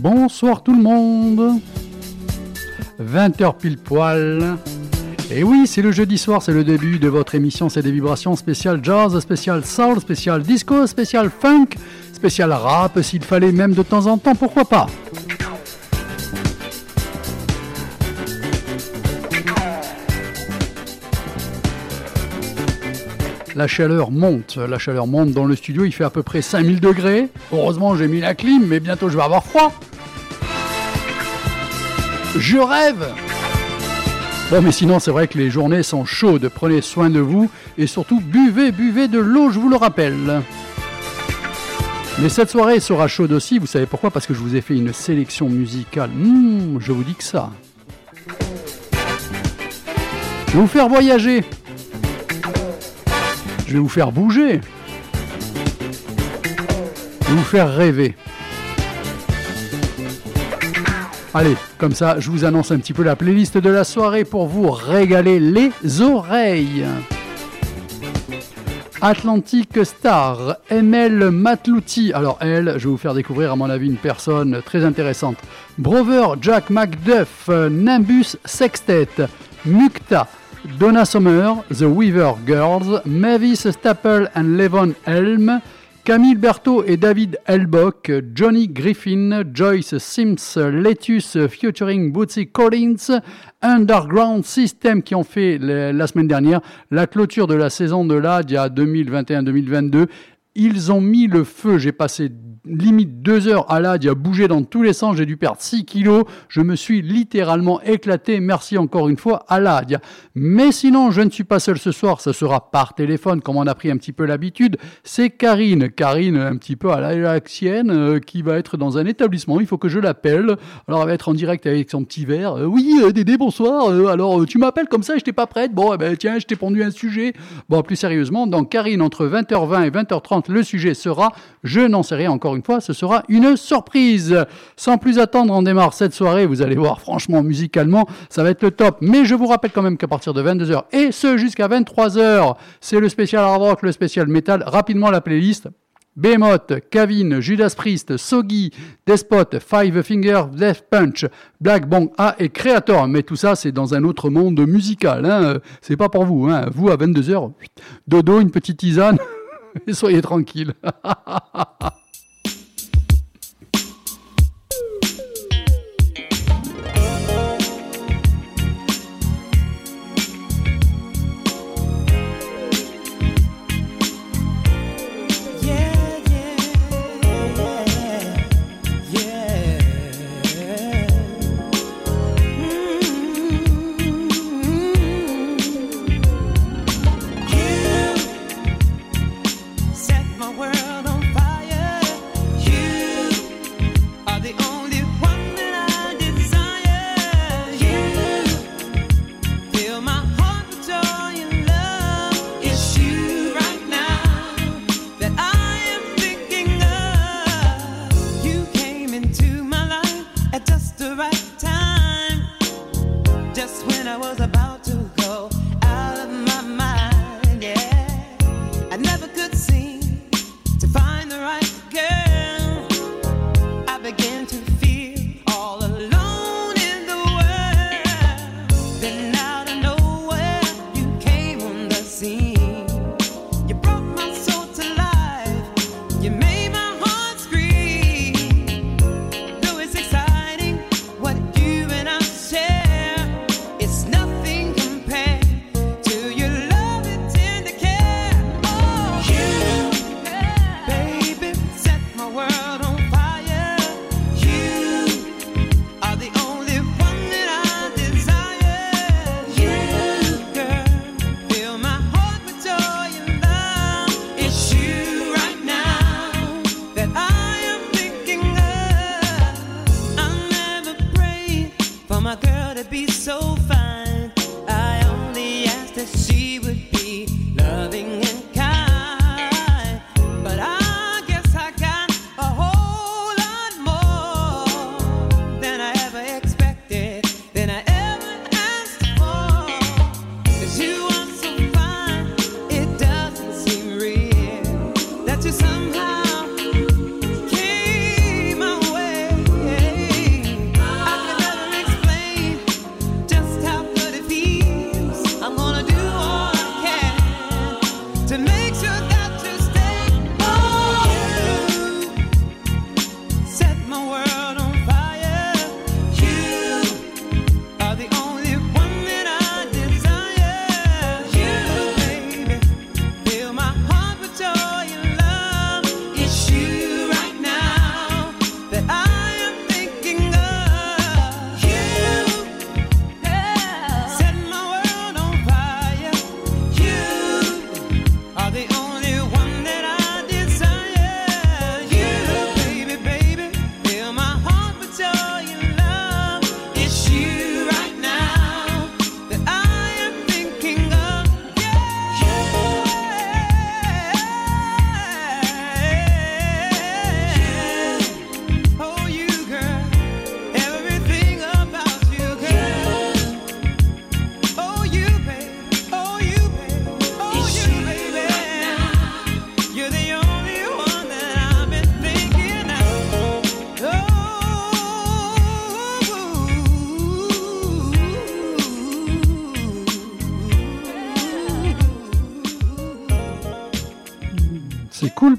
Bonsoir tout le monde 20h pile poil. Et oui, c'est le jeudi soir, c'est le début de votre émission, c'est des vibrations spéciales jazz, spécial soul, spécial disco, spécial funk, spécial rap, s'il fallait même de temps en temps, pourquoi pas La chaleur monte, la chaleur monte dans le studio, il fait à peu près 5000 degrés. Heureusement j'ai mis la clim, mais bientôt je vais avoir froid. Je rêve Bon, mais sinon, c'est vrai que les journées sont chaudes. Prenez soin de vous et surtout, buvez, buvez de l'eau, je vous le rappelle. Mais cette soirée sera chaude aussi, vous savez pourquoi? Parce que je vous ai fait une sélection musicale. Mmh, je vous dis que ça. Je vais vous faire voyager. Je vais vous faire bouger. Je vais vous faire rêver. Allez, comme ça, je vous annonce un petit peu la playlist de la soirée pour vous régaler les oreilles. Atlantic Star, ML Matlouti. Alors elle, je vais vous faire découvrir à mon avis une personne très intéressante. Brover Jack McDuff, Nimbus Sextet, Mukta, Donna Summer, The Weaver Girls, Mavis Staple and Levon Helm, Camille Berthaud et David Elbock, Johnny Griffin, Joyce Sims, Letus featuring Bootsy Collins, Underground System qui ont fait la semaine dernière la clôture de la saison de l'ADIA 2021-2022. Ils ont mis le feu, j'ai passé limite deux heures à l'AD, il a bougé dans tous les sens, j'ai dû perdre 6 kilos, je me suis littéralement éclaté, merci encore une fois à l'AD. Mais sinon, je ne suis pas seul ce soir, ça sera par téléphone, comme on a pris un petit peu l'habitude, c'est Karine, Karine un petit peu à la euh, qui va être dans un établissement, il faut que je l'appelle, alors elle va être en direct avec son petit verre, euh, oui euh, Dédé, bonsoir, alors tu m'appelles comme ça, je n'étais pas prête, bon, eh ben, tiens, je t'ai pondu un sujet, bon, plus sérieusement, donc Karine, entre 20h20 et 20h30, le sujet sera, je n'en sais rien encore une fois, ce sera une surprise. Sans plus attendre, on démarre cette soirée. Vous allez voir, franchement, musicalement, ça va être le top. Mais je vous rappelle quand même qu'à partir de 22h et ce jusqu'à 23h, c'est le spécial hard rock, le spécial metal. Rapidement la playlist. Behemoth, Kavin, Judas Priest, Sogi, Despot, Five Finger, Death Punch, Black Bong A et Creator. Mais tout ça, c'est dans un autre monde musical. Hein. C'est pas pour vous. Hein. Vous, à 22h, dodo, une petite tisane, et soyez tranquille.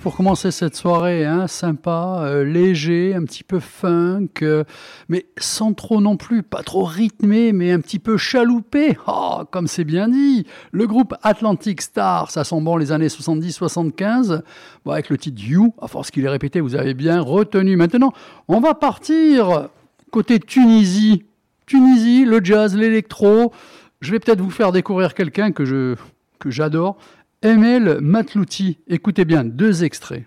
pour commencer cette soirée, hein, sympa, euh, léger, un petit peu funk, euh, mais sans trop non plus, pas trop rythmé, mais un petit peu chaloupé. Oh, comme c'est bien dit. Le groupe Atlantic Star, ça sent bon les années 70-75. Bon, avec le titre You, à force qu'il est répété, vous avez bien retenu. Maintenant, on va partir côté Tunisie. Tunisie, le jazz, l'électro. Je vais peut-être vous faire découvrir quelqu'un que que j'adore. Emel Matlouti. Écoutez bien deux extraits.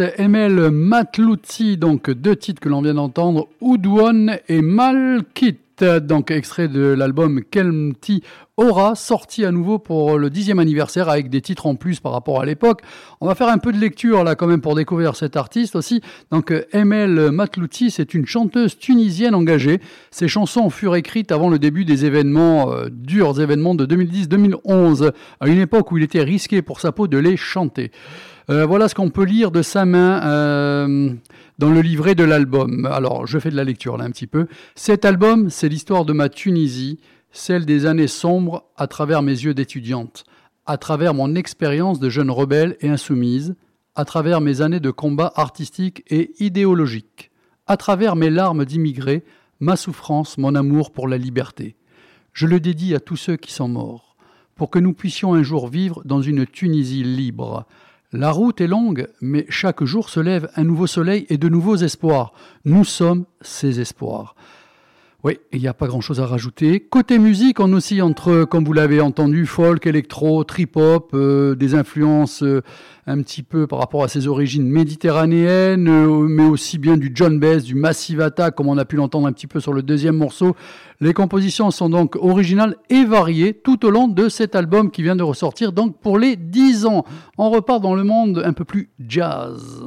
Emel Matlouti, donc deux titres que l'on vient d'entendre, Oudouane et Malkit, donc extrait de l'album Kelmti Aura, sorti à nouveau pour le dixième anniversaire avec des titres en plus par rapport à l'époque. On va faire un peu de lecture là quand même pour découvrir cet artiste aussi. Donc Emel Matlouti, c'est une chanteuse tunisienne engagée. Ses chansons furent écrites avant le début des événements, euh, durs événements de 2010-2011, à une époque où il était risqué pour sa peau de les chanter. Euh, voilà ce qu'on peut lire de sa main euh, dans le livret de l'album. Alors, je fais de la lecture là un petit peu. Cet album, c'est l'histoire de ma Tunisie, celle des années sombres à travers mes yeux d'étudiante, à travers mon expérience de jeune rebelle et insoumise, à travers mes années de combat artistique et idéologique, à travers mes larmes d'immigrés, ma souffrance, mon amour pour la liberté. Je le dédie à tous ceux qui sont morts, pour que nous puissions un jour vivre dans une Tunisie libre, la route est longue, mais chaque jour se lève un nouveau soleil et de nouveaux espoirs. Nous sommes ces espoirs. Oui, il n'y a pas grand-chose à rajouter. Côté musique, on aussi entre, comme vous l'avez entendu, folk, électro, trip-hop, euh, des influences euh, un petit peu par rapport à ses origines méditerranéennes, euh, mais aussi bien du John Bass, du Massive Attack, comme on a pu l'entendre un petit peu sur le deuxième morceau. Les compositions sont donc originales et variées tout au long de cet album qui vient de ressortir donc pour les 10 ans. On repart dans le monde un peu plus jazz.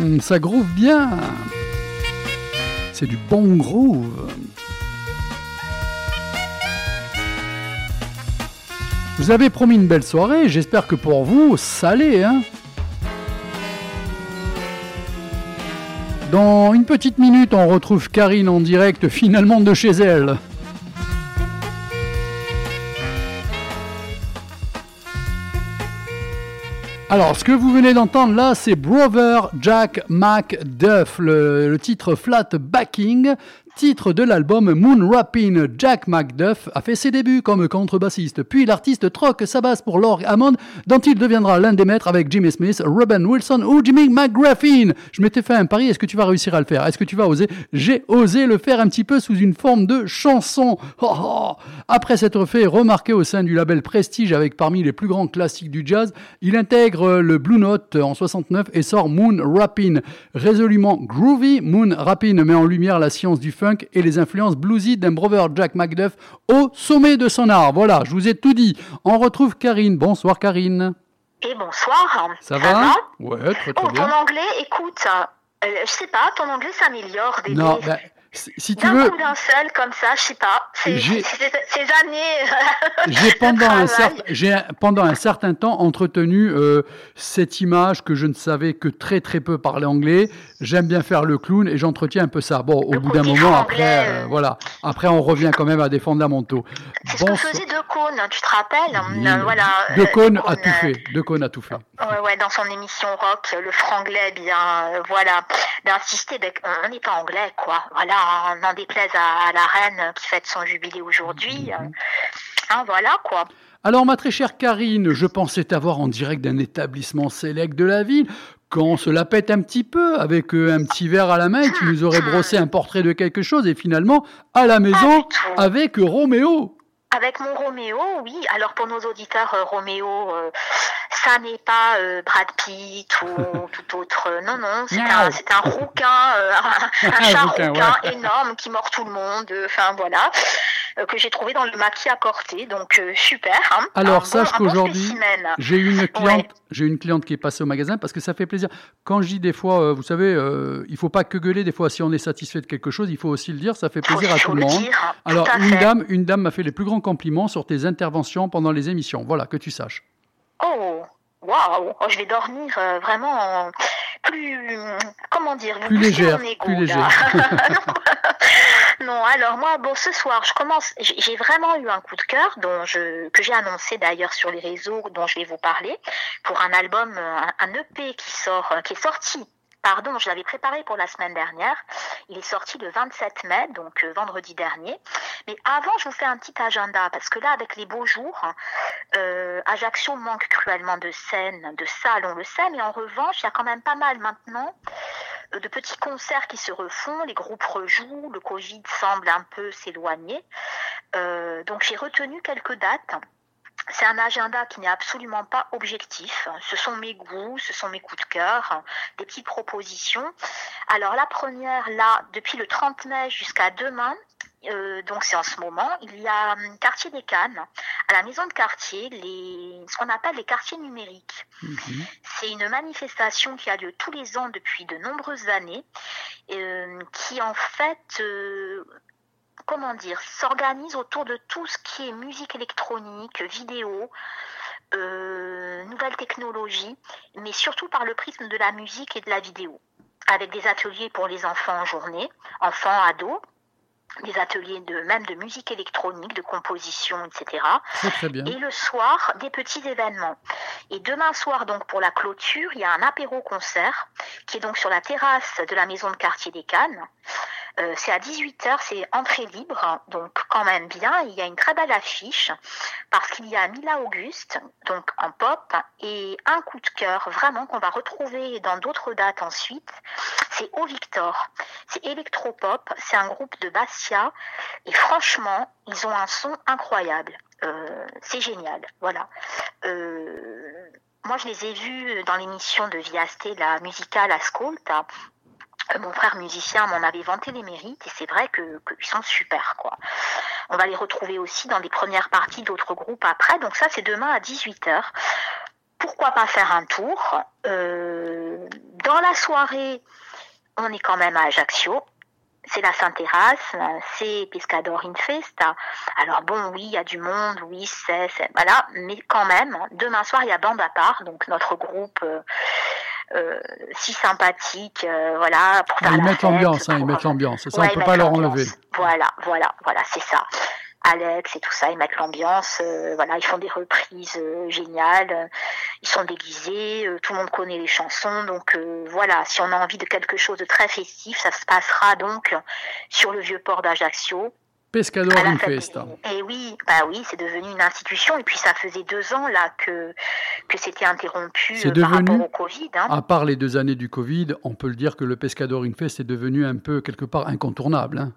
Hmm, ça groove bien. C'est du bon groove. Vous avez promis une belle soirée, j'espère que pour vous, ça l'est. Hein Dans une petite minute, on retrouve Karine en direct finalement de chez elle. Alors, ce que vous venez d'entendre là, c'est Brother Jack McDuff, le, le, titre Flat Backing, Titre de l'album Moon Rappin', Jack McDuff a fait ses débuts comme contrebassiste, puis l'artiste troque sa basse pour l'orgue Hammond, dont il deviendra l'un des maîtres avec Jimmy Smith, Robin Wilson ou Jimmy McGraffin. Je m'étais fait un pari, est-ce que tu vas réussir à le faire? Est-ce que tu vas oser? J'ai osé le faire un petit peu sous une forme de chanson. Oh, oh. Après s'être fait remarquer au sein du label Prestige avec parmi les plus grands classiques du jazz, il intègre le Blue Note en 69 et sort Moon Rappin'. Résolument groovy, Moon Rappin' met en lumière la science du funk et les influences bluesy d'un brother Jack McDuff au sommet de son art. Voilà, je vous ai tout dit. On retrouve Karine. Bonsoir Karine. Et bonsoir. Ça, va, Ouais, très très oh, bien. Ton anglais, écoute, euh, je sais pas, ton anglais s'améliore. Des Non, ben, si tu veux, d'un seul, comme ça, je sais pas. C'est années. j'ai pendant, un certain- pendant un certain temps entretenu euh, cette image que je ne savais que très très peu parler anglais. J'aime bien faire le clown et j'entretiens un peu ça. Bon, au Le bout d'un moment, après, euh. voilà. Après, on revient quand même à des fondamentaux. C'est ce que faisait De Caunes, tu te rappelles Oui, Euh, Voilà. De euh, De a tout fait. De Caunes a tout fait. Ouais, ouais, dans son émission rock, le franglais, bien, euh, voilà, d'insister, ben, on n'est pas anglais, quoi. Voilà, on en déplaise à, à la reine qui fête son jubilé aujourd'hui. Mhm. hein, voilà, quoi. Alors, ma très chère Karine, je pensais t'avoir en direct d'un établissement sélect de la ville. Quand on se la pète un petit peu, avec euh, un petit verre à la main, tu nous aurais brossé un portrait de quelque chose, et finalement, à la maison, avec Roméo. Avec mon Roméo, oui. Alors pour nos auditeurs, euh, Roméo, euh, ça n'est pas euh, Brad Pitt ou tout autre. non, non, c'est Miaou. un, rouquin, un, un chat rouquin, ouais. énorme qui mord tout le monde. Enfin voilà, que j'ai trouvé dans le maquis à Corté. Donc euh, super. Hein, Alors, Un bon- sache bon qu'aujourd'hui, spécimen. J'ai une cliente, Ouais. j'ai une cliente qui est passée au magasin parce que ça fait plaisir. Quand je dis des fois, euh, vous savez, euh, il faut pas que gueuler. Des fois, si on est satisfait de quelque chose, il faut aussi le dire. Ça fait plaisir à tout le monde. dire, hein, tout Alors, une fait. dame, une dame m'a fait les plus grands compliments sur tes interventions pendant les émissions. Voilà, que tu saches. Oh, waouh Oh, Je vais dormir euh, vraiment en- plus, comment dire, Plus légère, plus non. Alors moi, bon, ce soir, je commence. J'ai vraiment eu un coup de cœur dont que j'ai annoncé d'ailleurs sur les réseaux, dont je vais vous parler, pour un album, euh, un, un EP qui sort, euh, qui est sorti. Pardon, je l'avais préparé pour la semaine dernière. Il est sorti le 27 mai, donc euh, vendredi dernier. Mais avant, je vous fais un petit agenda parce que là, avec les beaux jours, euh, Ajaccio manque cruellement de scènes, de salles, on le sait, mais en revanche, il y a quand même pas mal maintenant euh, de petits concerts qui se refont, les groupes rejouent, le Covid semble un peu s'éloigner. Donc j'ai retenu quelques dates. C'est un agenda qui n'est absolument pas objectif. Ce sont mes goûts, ce sont mes coups de cœur, des petites propositions. Alors la première, là, depuis le 30 mai jusqu'à demain, euh, donc c'est en ce moment, il y a hum, Quartier des Cannes, à la maison de quartier, les, ce qu'on appelle les quartiers numériques. Mhm. C'est une manifestation qui a lieu tous les ans depuis de nombreuses années, euh, qui en fait, euh, comment dire, s'organise autour de tout ce qui est musique électronique, vidéo, euh, nouvelles technologies, mais surtout par le prisme de la musique et de la vidéo, avec des ateliers pour les enfants en journée, enfants, ados, des ateliers de même de musique électronique, de composition, etc. Très bien. Et le soir, des petits événements. Et demain soir, donc pour la clôture, il y a un apéro-concert qui est donc sur la terrasse de la maison de quartier des Cannes. Euh, c'est à 18h, c'est entrée libre, donc quand même bien. Il y a une très belle affiche parce qu'il y a Mila Auguste, donc en pop, et un coup de cœur vraiment qu'on va retrouver dans d'autres dates ensuite. C'est Au Victor. C'est électropop, c'est un groupe de Bastia et franchement, ils ont un son incroyable. Euh, c'est génial, voilà. Euh, moi, je les ai vus dans l'émission de Viasté, la musicale. Euh, Mon frère musicien m'en avait vanté les mérites et c'est vrai que qu'ils sont super quoi. On va les retrouver aussi dans les premières parties d'autres groupes après. Donc ça c'est demain à 18h. Pourquoi pas faire un tour? Euh, Dans la soirée, on est quand même à Ajaccio. C'est la Saint-Terrasse, c'est Pescador in Festa. Alors bon, oui, il y a du monde, oui, c'est, voilà, mais quand même, demain soir, il y a Bande à part, donc notre groupe euh, si sympathique, euh, voilà, pour faire Ah, ils la mettent fête, l'ambiance, hein, ils pour- mettent l'ambiance. Ça, Ouais, on peut ils pas mettent leur l'ambiance. enlever. Voilà, voilà, voilà, c'est ça. Alex et tout ça, ils mettent l'ambiance. euh, voilà, ils font des reprises euh, géniales. Ils sont déguisés, euh, tout le monde connaît les chansons. Donc euh, voilà, si on a envie de quelque chose de très festif, ça se passera donc sur le vieux port d'Ajaccio. Pescador in Festa. Et oui, bah oui, c'est devenu une institution. Et puis ça faisait deux ans là que que c'était interrompu euh, par devenu- rapport au Covid. Hein. À part les deux années du Covid, on peut le dire que le Pescador in Fest est devenu un peu, quelque part, incontournable. hein.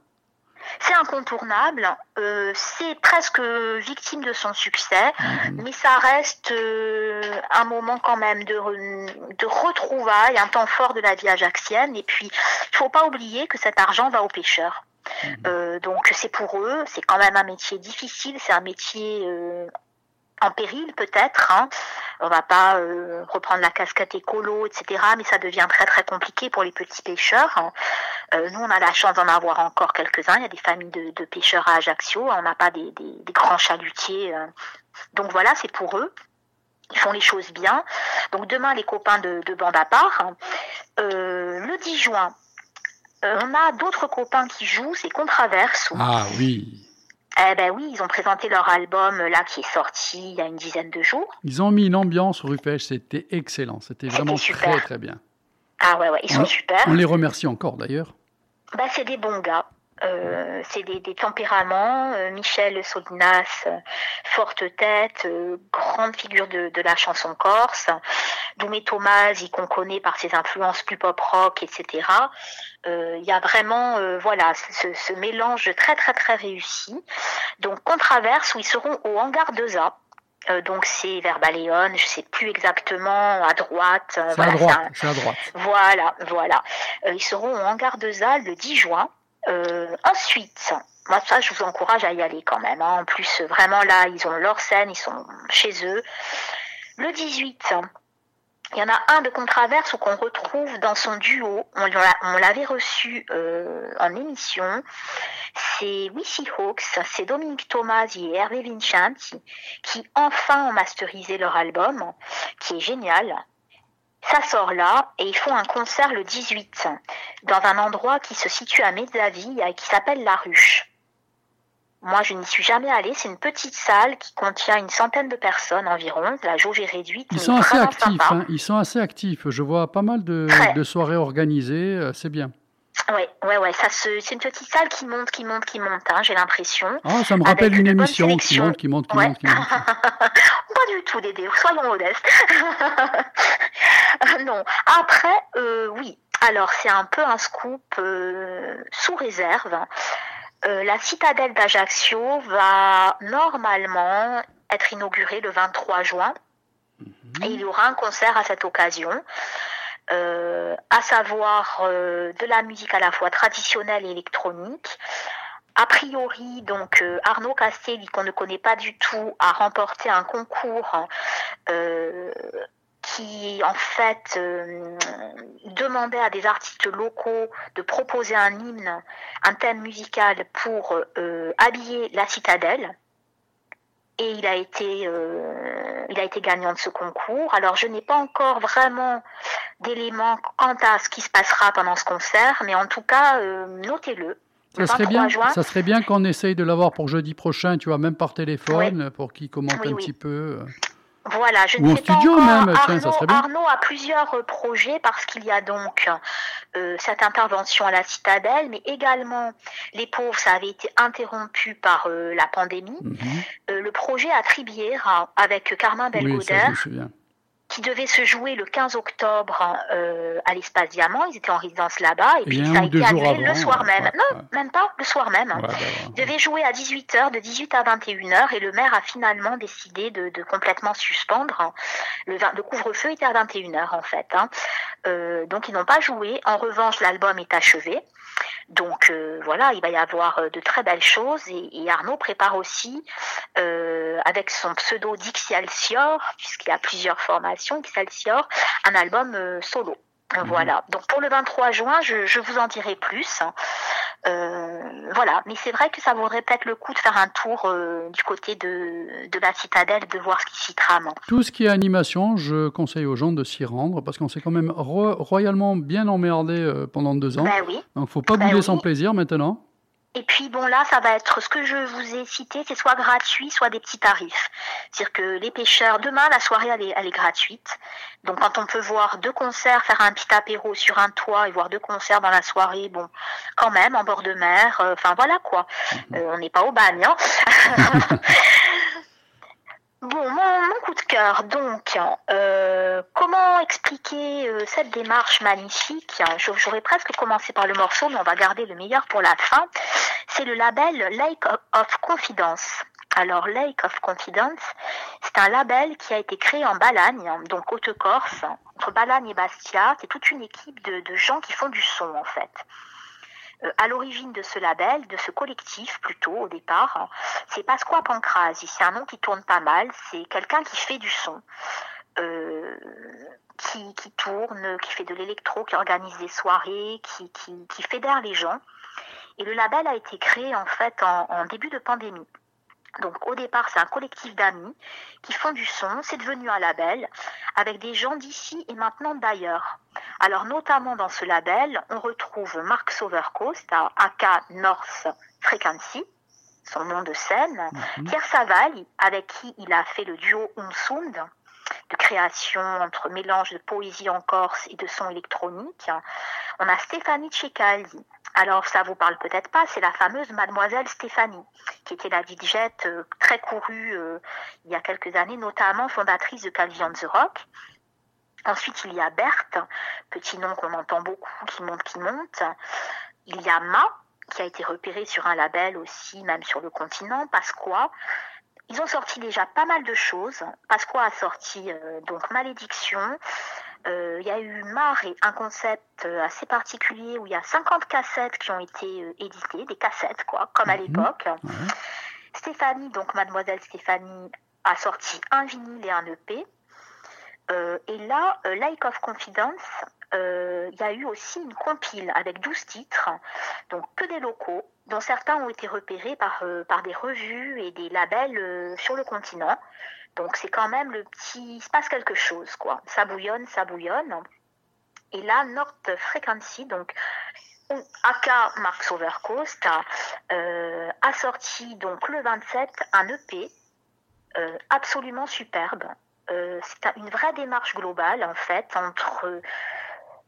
C'est incontournable. euh, c'est presque victime de son succès, Mhm. mais ça reste euh, un moment quand même de re- de retrouvailles, un temps fort de la vie ajaxienne. Et puis, il faut pas oublier que cet argent va aux pêcheurs. Mhm. Euh, donc c'est pour eux, c'est quand même un métier difficile, c'est un métier euh, en péril peut-être. Hein. On va pas euh, reprendre la casquette écolo, etc. Mais ça devient très très compliqué pour les petits pêcheurs. hein. Nous, on a la chance d'en avoir encore quelques-uns. Il y a des familles de, pêcheurs à Ajaccio. On n'a pas des, grands chalutiers. Donc voilà, c'est pour eux. Ils font les choses bien. Donc demain, les copains de, de bande à part. hein. Le 10 juin, on a d'autres copains qui jouent, c'est Contraverse. Ah oui. Eh ben oui, ils ont présenté leur album euh, là qui est sorti il y a une dizaine de jours. Ils ont mis une ambiance rue Pêche, c'était excellent. C'était vraiment super. très très bien. Ah ouais ouais, ils sont super. On les remercie encore d'ailleurs. Bah c'est des bons gars. Euh, c'est des, des tempéraments. Euh, Michel Solinas, euh, forte tête, euh, grande figure de, de la chanson corse. Doumé Thomas, qu'on connaît par ses influences plus pop rock, etc. Euh, Il y a vraiment, euh, voilà, ce, ce mélange très très très réussi. Donc Contraverse où ils seront au hangar 2A. Euh, donc c'est vers Baléone, je sais plus exactement à droite. euh, C'est voilà, à droite. un- à droite. voilà, voilà. Euh, ils seront au hangar de ZAL le 10 juin. Euh, ensuite, moi ça, je vous encourage à y aller quand même. hein. En plus, vraiment là, ils ont leur scène, ils sont chez eux. Le 18, il y en a un de Contraverse qu'on retrouve dans son duo. On l'avait reçu euh, en émission. C'est Wissy Hawks, c'est Dominique Thomas et Hervé Vincenti qui enfin ont masterisé leur album, qui est génial. Ça sort là et ils font un concert le 18 dans un endroit qui se situe à Mezzaville et qui s'appelle La Ruche. Moi, je n'y suis jamais allée. C'est une petite salle qui contient une centaine de personnes environ. La jauge est réduite. Ils sont assez actifs. hein. Ils sont assez actifs. Je vois pas mal de soirées organisées. euh, C'est bien. Ouais, ouais, ouais. Ça se, c'est une petite salle qui monte, qui monte, qui monte. Hein, J'ai l'impression. Ah, ça me rappelle une émission qui monte, qui monte, qui Ouais. monte, qui monte. Pas du tout, Dédé. Soyons modestes. non. Après, euh, oui. Alors, c'est un peu un scoop euh, sous réserve. Euh, la citadelle d'Ajaccio va normalement être inaugurée le 23 juin. Et il y aura un concert à cette occasion. Euh, à savoir euh, de la musique à la fois traditionnelle et électronique. A priori, donc euh, Arnaud Castelli, qu'on ne connaît pas du tout, a remporté un concours qui, en fait, demandait à des artistes locaux de proposer un hymne, un thème musical pour habiller la citadelle. Et il a été, euh, il a été gagnant de ce concours. Alors, je n'ai pas encore vraiment d'éléments quant à ce qui se passera pendant ce concert, mais en tout cas, euh, notez-le. Ça serait 23 bien, juin. ça serait bien qu'on essaye de l'avoir pour jeudi prochain, tu vois, même par téléphone, pour qu'il commente Oui, un oui. petit peu. Euh. Voilà, je Ou ne sais pas encore. même, Arnaud. Arnaud a plusieurs euh, projets parce qu'il y a donc euh, cette intervention à la citadelle, mais également les pauvres, ça avait été interrompu par euh, la pandémie. Mhm. Euh, le projet à Tribière hein, avec Carmen Oui, qui devait se jouer le 15 octobre euh, à l'espace Diamant. Ils étaient en résidence là-bas et puis ça a été annulé le soir même. ouais, non, ouais. même pas le soir même. Ouais, bah, Il voilà. devait jouer à 18h, de 18 à 21h, et le maire a finalement décidé de, de complètement suspendre. Le, vingt- le couvre-feu était à 21h en fait. hein. Euh, donc ils n'ont pas joué. En revanche, l'album est achevé. Donc euh, voilà, il va y avoir euh, de très belles choses. Et, et Arnaud prépare aussi, euh, avec son pseudo Dixialcior, puisqu'il y a plusieurs formations, Dixialcior, un album euh, solo. Mhm. Voilà. Donc pour le 23 juin, je, je vous en dirai plus. Euh, voilà, mais c'est vrai que ça vaudrait peut-être le coup de faire un tour euh, du côté de, de la citadelle, de voir ce qui s'y trame. Tout ce qui est animation, je conseille aux gens de s'y rendre parce qu'on s'est quand même ro- royalement bien emmerdé euh, pendant deux ans. Ben oui, Donc faut pas Ben bouder oui. sans plaisir maintenant. Et puis bon là, ça va être ce que je vous ai cité, c'est soit gratuit, soit des petits tarifs. C'est-à-dire que les pêcheurs, demain la soirée elle est, elle est gratuite. Donc quand on peut voir deux concerts, faire un petit apéro sur un toit et voir deux concerts dans la soirée, bon, quand même en bord de mer, euh, enfin voilà quoi. Mhm. Euh, on n'est pas au bagne. Hein Bon, mon, coup de cœur, donc, euh, comment expliquer euh, cette démarche magnifique? J'aurais presque commencé par le morceau, mais on va garder le meilleur pour la fin. C'est le label Lake of- of Confidence. Alors, Lake of Confidence, c'est un label qui a été créé en Balagne, donc Haute-Corse, entre Balagne et Bastia. C'est toute une équipe de, de gens qui font du son, en fait. Euh, à l'origine de ce label, de ce collectif plutôt au départ, c'est Pasqua Pancrasi. C'est un nom qui tourne pas mal. C'est quelqu'un qui fait du son, euh, qui, qui tourne, qui fait de l'électro, qui organise des soirées, qui, qui, qui fédère les gens. Et le label a été créé en fait en début de pandémie. Donc au départ, c'est un collectif d'amis qui font du son. C'est devenu un label avec des gens d'ici et maintenant d'ailleurs. Alors notamment dans ce label, on retrouve Mark Sovercoast à AK North Frequency, son nom de scène, Mhm. Pierre Savali, avec qui il a fait le duo Umsund, de création entre mélange de poésie en corse et de son électronique. On a Stéphanie Cecali. Alors ça vous parle peut-être pas, c'est la fameuse Mademoiselle Stéphanie, qui était la DJ euh, très courue euh, il y a quelques années, notamment fondatrice de Calvi on the Rock. Ensuite, il y a Berthe, petit nom qu'on entend beaucoup, qui monte, qui monte. Il y a Ma, qui a été repéré sur un label aussi, même sur le continent, Pasqua. Ils ont sorti déjà pas mal de choses. Pasqua a sorti euh, donc Malédiction. Euh, Il y a eu Marre, un concept euh, assez particulier où il y a 50 cassettes qui ont été euh, éditées, des cassettes quoi, comme à Mhm. l'époque. Stéphanie, donc Mademoiselle Stéphanie, a sorti un vinyle et un EP. Euh, et là, euh, Like of Confidence, euh, il y a eu aussi une compile avec 12 titres, donc que des locaux, dont certains ont été repérés par, par des revues et des labels sur le continent. Donc c'est quand même le petit... Il se passe quelque chose, quoi. Ça bouillonne, ça bouillonne. Et là, North Frequency, donc AK Mark Overcoast, euh, a sorti donc le 27 un EP euh, absolument superbe. Euh, c'est un- une vraie démarche globale en fait entre euh,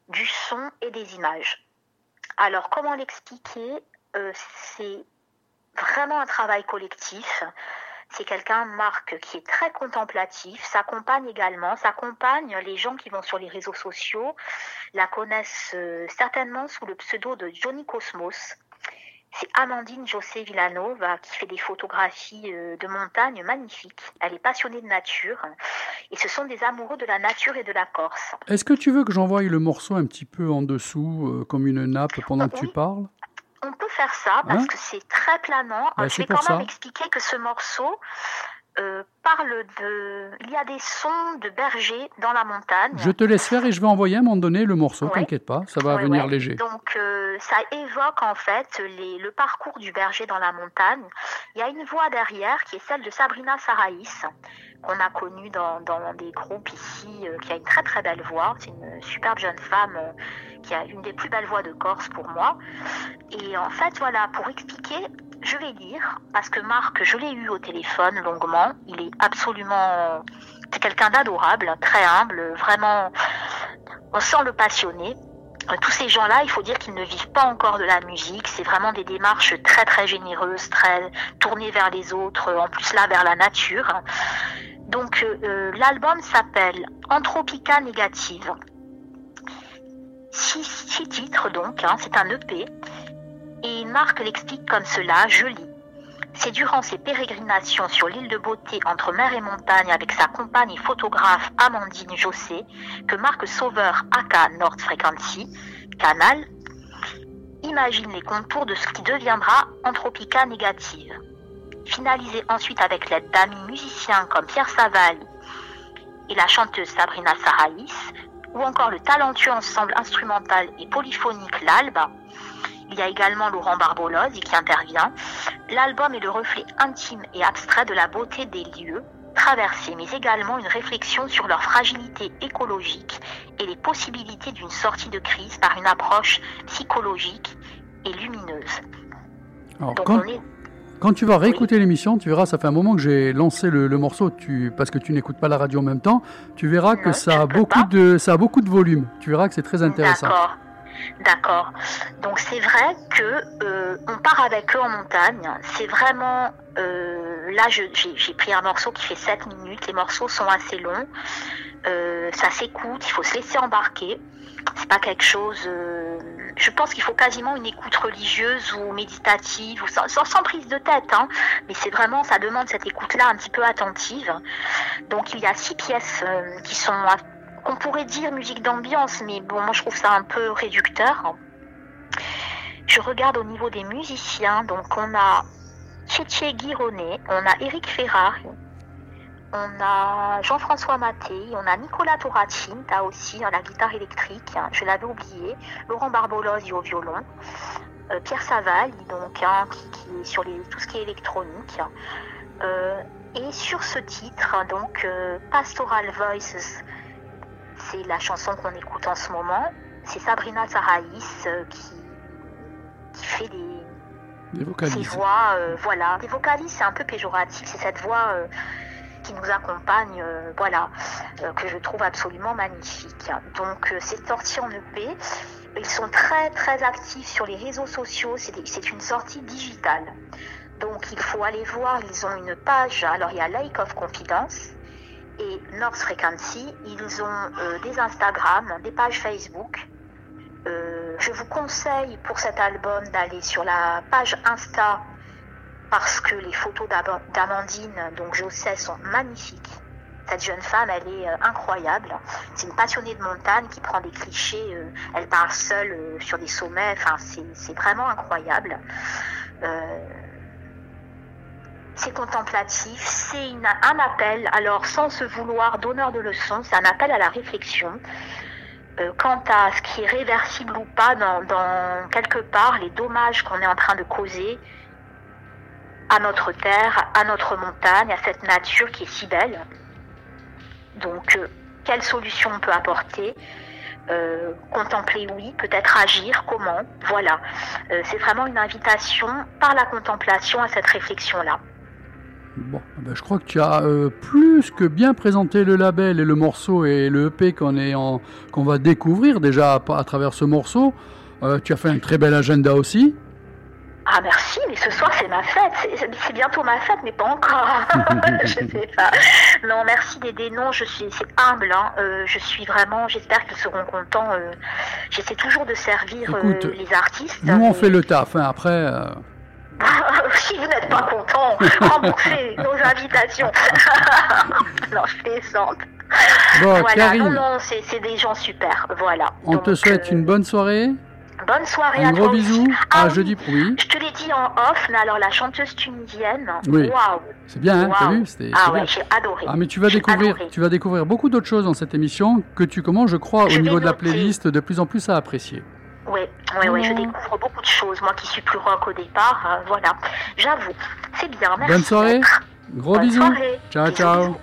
du son et des images. Alors comment l'expliquer? Euh, C'est vraiment un travail collectif. C'est quelqu'un, Marc, qui est très contemplatif, s'accompagne également, s'accompagne les gens qui vont sur les réseaux sociaux, la connaissent euh, certainement sous le pseudo de Johnny Cosmos. C'est Amandine José Villanova qui fait des photographies euh, de montagne magnifiques. Elle est passionnée de nature et ce sont des amoureux de la nature et de la Corse. Est-ce que tu veux que j'envoie le morceau un petit peu en dessous, euh, comme une nappe, pendant que tu parles? On peut faire ça parce Hein que c'est très planant. Bah, Je vais quand même expliquer que ce morceau euh, parle de... Il y a des sons de bergers dans la montagne. Je te laisse faire et je vais envoyer à un moment donné le morceau, Ouais. t'inquiète pas, ça va Ouais, venir ouais. léger. Donc euh, ça évoque en fait les- le parcours du berger dans la montagne. Il y a une voix derrière qui est celle de Sabrina Saraïs, qu'on a connue dans, dans des groupes ici, euh, qui a une très très belle voix. C'est une superbe jeune femme qui a une des plus belles voix de Corse pour moi. Et en fait, voilà, pour expliquer, je vais lire, parce que Marc, je l'ai eu au téléphone longuement. Il est absolument... C'est quelqu'un d'adorable, très humble, vraiment... On sent le passionné. Euh, Tous ces gens-là, il faut dire qu'ils ne vivent pas encore de la musique. C'est vraiment des démarches très très généreuses, très tournées vers les autres, en plus là vers la nature. Donc euh, euh, l'album s'appelle Anthropica Négative. Six, six titres donc, hein, c'est un EP. Et Marc l'explique comme cela, je lis. C'est durant ses pérégrinations sur l'île de Beauté entre mer et montagne avec sa compagne et photographe Amandine Jossé que Marc Sauveur aka North Frequency, Canal, imagine les contours de ce qui deviendra Anthropica Négative. Finalisé ensuite avec l'aide d'amis musiciens comme Pierre Savali et la chanteuse Sabrina Saraïs, ou encore le talentueux ensemble instrumental et polyphonique L'Alba. Il y a également Laurent Barbolozzi qui intervient. L'album est le reflet intime et abstrait de la beauté des lieux traversés, mais également une réflexion sur leur fragilité écologique et les possibilités d'une sortie de crise par une approche psychologique et lumineuse. Alors, Donc quand, on est quand tu vas réécouter l'émission, tu verras, ça fait un moment que j'ai lancé le, le morceau, tu, parce que tu n'écoutes pas la radio en même temps, tu verras que Non, ça a, beaucoup pas. de, ça a beaucoup de volume. Tu verras que c'est très intéressant. D'accord. D'accord. Donc c'est vrai que euh, on part avec eux en montagne. C'est vraiment euh, là j'ai pris un morceau qui fait 7 minutes. Les morceaux sont assez longs. Euh, ça s'écoute. Il faut se laisser embarquer. C'est pas quelque chose. je pense qu'il faut quasiment une écoute religieuse ou méditative sans, prise de tête. Hein, mais c'est vraiment ça demande cette écoute-là un petit peu attentive. Donc il y a six pièces qui sont qu'on pourrait dire musique d'ambiance, mais bon, moi je trouve ça un peu réducteur. Je regarde au niveau des musiciens, donc on a Tchétché Guironnet, on a Eric Ferrari, on a Jean-François Maté, on a Nicolas Touracine, t'as aussi hein, la guitare électrique, hein, je l'avais oublié, Laurent Barbolozzi au violon, euh, Pierre Saval, donc hein, qui, est sur tout ce qui est électronique. Euh, et sur ce titre, donc euh, Pastoral Voices, c'est la chanson qu'on écoute en ce moment. C'est Sabrina Saraïs euh, qui, qui fait des, Des ces vocalistes. voix, euh, voilà. Les vocalistes, c'est un peu péjoratif, c'est cette voix euh, qui nous accompagne, euh, voilà, que je trouve absolument magnifique. Donc, c'est sorti en EP. Ils sont très, très actifs sur les réseaux sociaux. C'est des- c'est une sortie digitale. Donc, il faut aller voir. Ils ont une page. Alors, il y a Lake of Confidence et North Frequency. Ils ont euh, des Instagram, des pages Facebook. Euh, je vous conseille pour cet album d'aller sur la page Insta parce que les photos d'Amandine, donc sais, sont magnifiques. Cette jeune femme, elle est euh, incroyable. C'est une passionnée de montagne qui prend des clichés. elle part seule sur des sommets. Enfin, c'est vraiment incroyable. C'est contemplatif, c'est un appel, alors sans se vouloir donneur de leçons, c'est un appel à la réflexion. Euh, quant à ce qui est réversible ou pas dans, quelque part les dommages qu'on est en train de causer à notre terre, à notre montagne, à cette nature qui est si belle. Donc, euh, quelle solution on peut apporter? Euh, Contempler, oui, peut-être agir, comment? Voilà. C'est vraiment une invitation par la contemplation à cette réflexion-là. Bon, ben, je crois que tu as euh, plus que bien présenté le label et le morceau et le EP qu'on est en- qu'on va découvrir déjà à, à travers ce morceau. Euh, tu as fait un très bel agenda aussi. Ah merci, mais ce soir c'est ma fête. C'est- bientôt ma fête, mais pas encore. je sais pas. Non, merci d'aider. Non, je suis, c'est humble. hein. Euh, je suis vraiment. J'espère qu'ils seront contents. J'essaie toujours de servir Écoute, les artistes. Nous, on mais- fait le taf. hein. Après, euh, si vous n'êtes pas content, remboursez nos invitations. non, je plaisante. bon, voilà. Non, Karine, non, c'est c'est des gens super. Voilà. on te souhaite euh, une bonne soirée. bonne soirée à Un toi gros bisou. Ah À oui, jeudi. Oui, Je te l'ai dit en off, mais alors la chanteuse tunisienne, Oui. waouh, c'est bien, hein, t'as Waouh. vu C'était ah ouais, j'ai adoré. Ah mais tu vas découvrir, adoré. tu vas découvrir beaucoup d'autres choses dans cette émission que tu commences, je crois, Je au niveau de la playlist, de plus en plus à apprécier. Oui, oui, oui, je découvre beaucoup de choses. Moi qui suis plus rock au départ, euh, voilà. J'avoue, c'est bien. Merci. Bonne soirée. Gros Bonne bisous. soirée. Ciao, Bisous, ciao.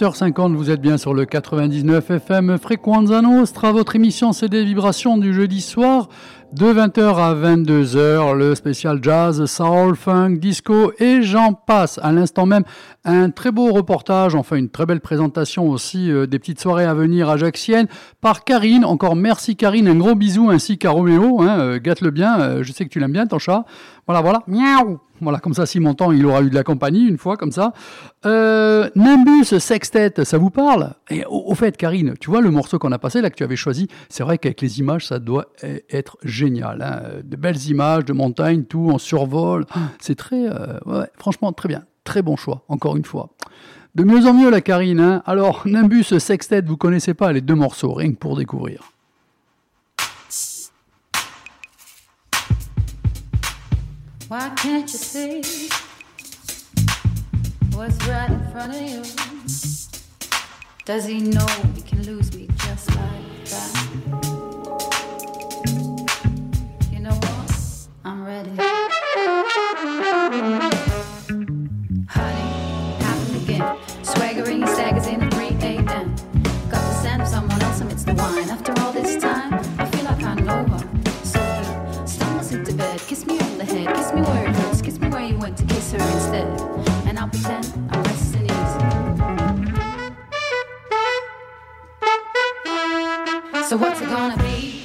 20h50, vous êtes bien sur le 99 FM Frequenza Nostra. Votre émission, c'est des vibrations du jeudi soir de 20h à 22h. Le spécial jazz, soul, funk, disco et j'en passe. À l'instant même, un très beau reportage, enfin une très belle présentation aussi euh, des petites soirées à venir à Jaxienne par Karine. Encore merci Karine, un gros bisou ainsi qu'à Roméo. Hein, euh, Gâte-le bien, euh, je sais que tu l'aimes bien ton chat. Voilà, voilà. Miaou voilà, comme ça, si mon temps, il aura eu de la compagnie une fois, comme ça. Euh, Nimbus Sextet, ça vous parle? Et au, fait, Karine, tu vois le morceau qu'on a passé, là, que tu avais choisi, c'est vrai qu'avec les images, ça doit e-, être génial. Hein. De belles images de montagne, tout, en survol. C'est très, euh, franchement, très bien. Très bon choix, encore une fois. De mieux en mieux, la Karine. Hein. Alors, Nimbus Sextet, vous connaissez pas les deux morceaux, rien que pour découvrir. Why can't you see what's right in front of you? Does he know he can lose me just like that? What? Honey, happened again. Swaggering staggers in at 3 a.m. Got the scent of someone else amidst the wine. After all this time, I feel like I know her. So he stumbles into bed, kiss me on the head, kiss me where it hurts, kiss me where you went to kiss her instead. And I'll pretend I'm resting easy. So what's it gonna be?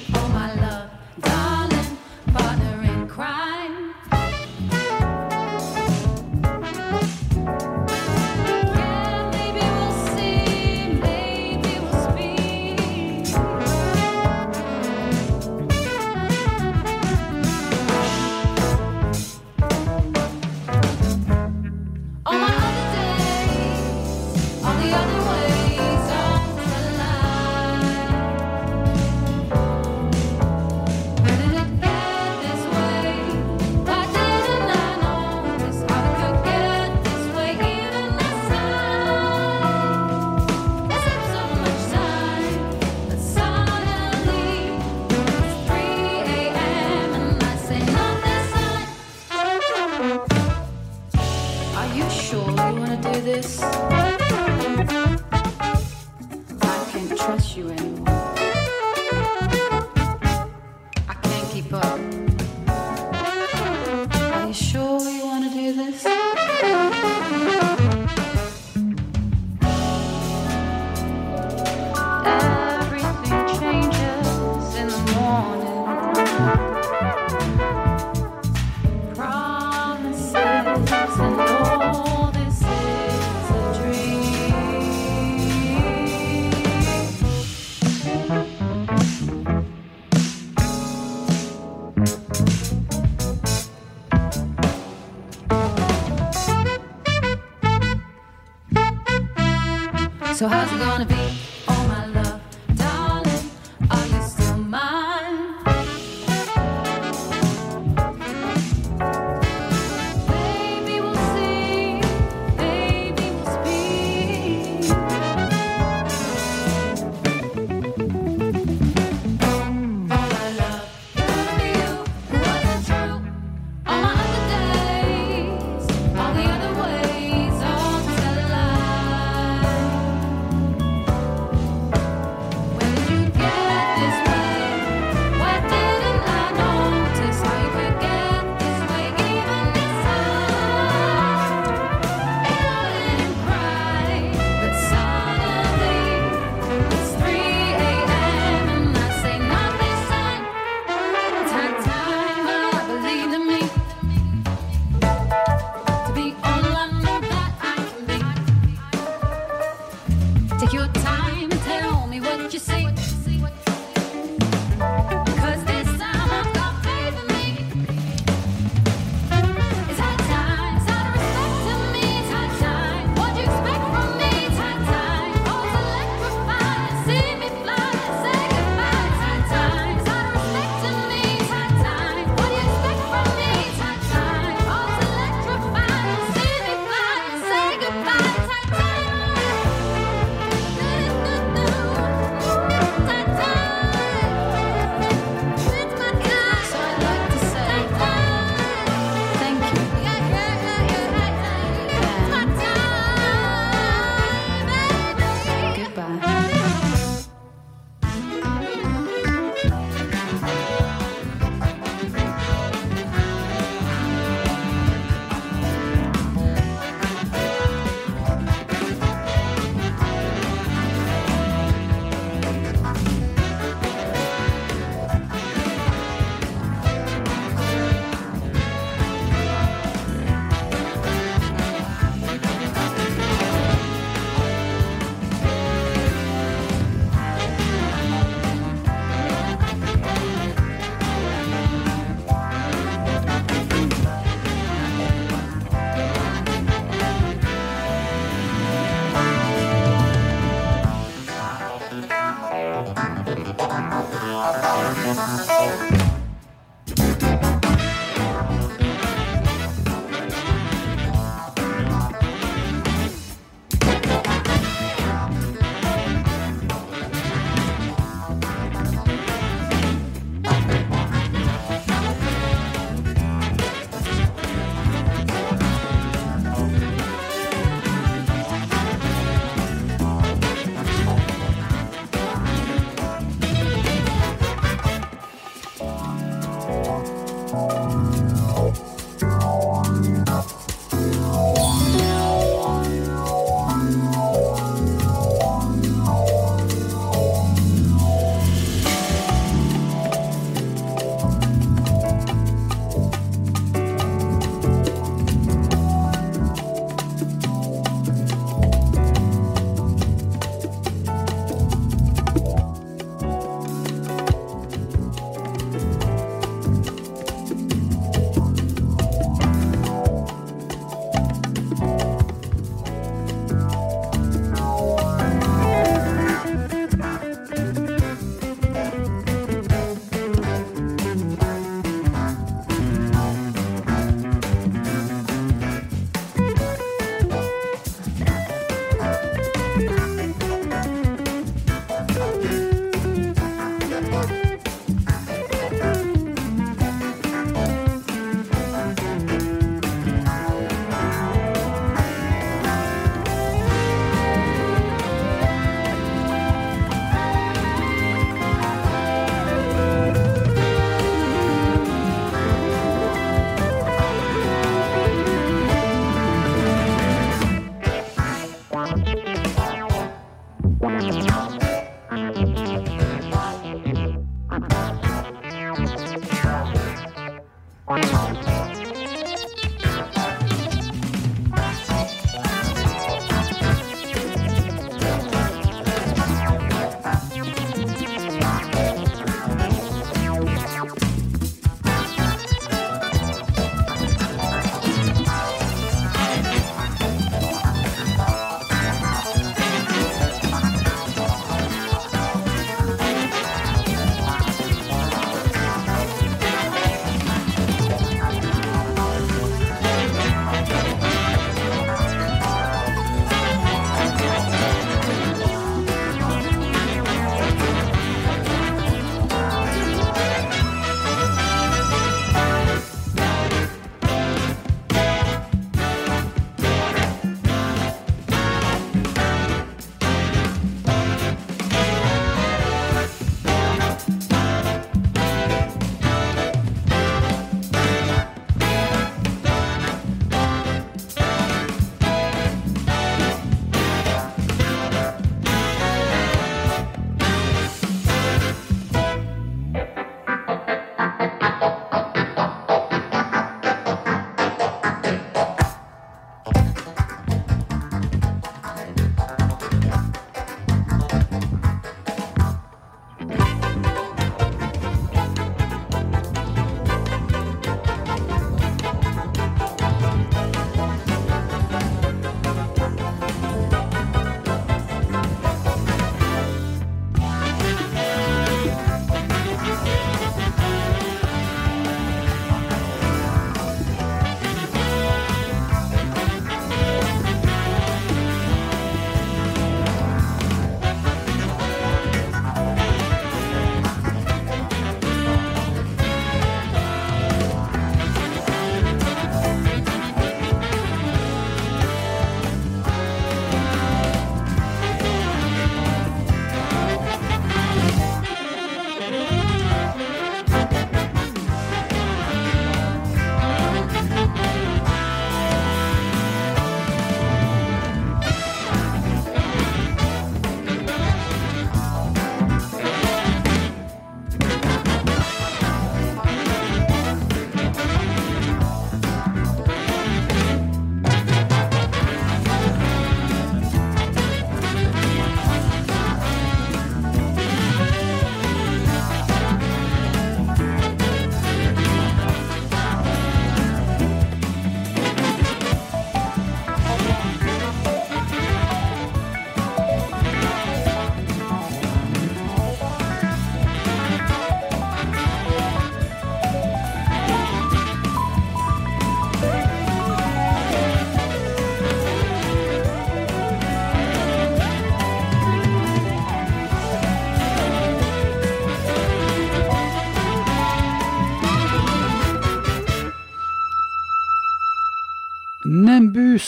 I can't trust you anymore. How's it gonna be?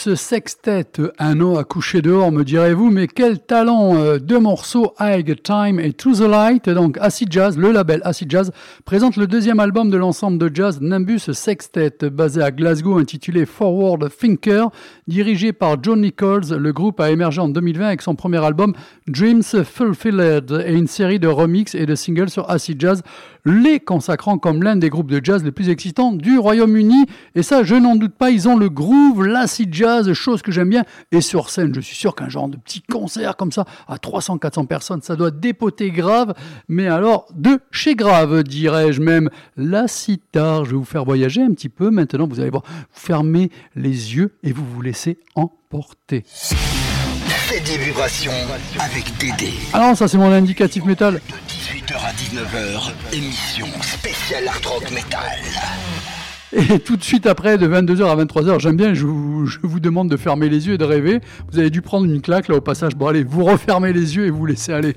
Nimbus Sextet, un nom à coucher dehors, me direz-vous, mais quel talent euh, Deux morceaux, High Time et To the Light. Donc, Acid Jazz, le label Acid Jazz, présente le deuxième album de l'ensemble de jazz Nimbus Sextet, basé à Glasgow, intitulé Forward Thinker, dirigé par John Nichols. Le groupe a émergé en 2020 avec son premier album Dreams Fulfilled et une série de remixes et de singles sur Acid Jazz, les consacrant comme l'un des groupes de jazz les plus excitants du Royaume-Uni. Et ça, je n'en doute pas, ils ont le groove, l'acid jazz, chose que j'aime bien. Et sur scène, je suis sûr qu'un genre de petit concert comme ça, à 300-400 personnes, ça doit dépoter grave. Mais alors, de chez grave, dirais-je même. La sitar, je vais vous faire voyager un petit peu. Maintenant, vous allez voir, vous fermez les yeux et vous vous laissez emporter. Faites des vibrations avec Dédé. Alors, ça, c'est mon indicatif métal. De 18h à 19h, émission spéciale Art Rock Metal. Et tout de suite après, de 22h à 23h, j'aime bien, je vous, je vous demande de fermer les yeux et de rêver. Vous avez dû prendre une claque là au passage. Bon, allez, vous refermez les yeux et vous laissez aller.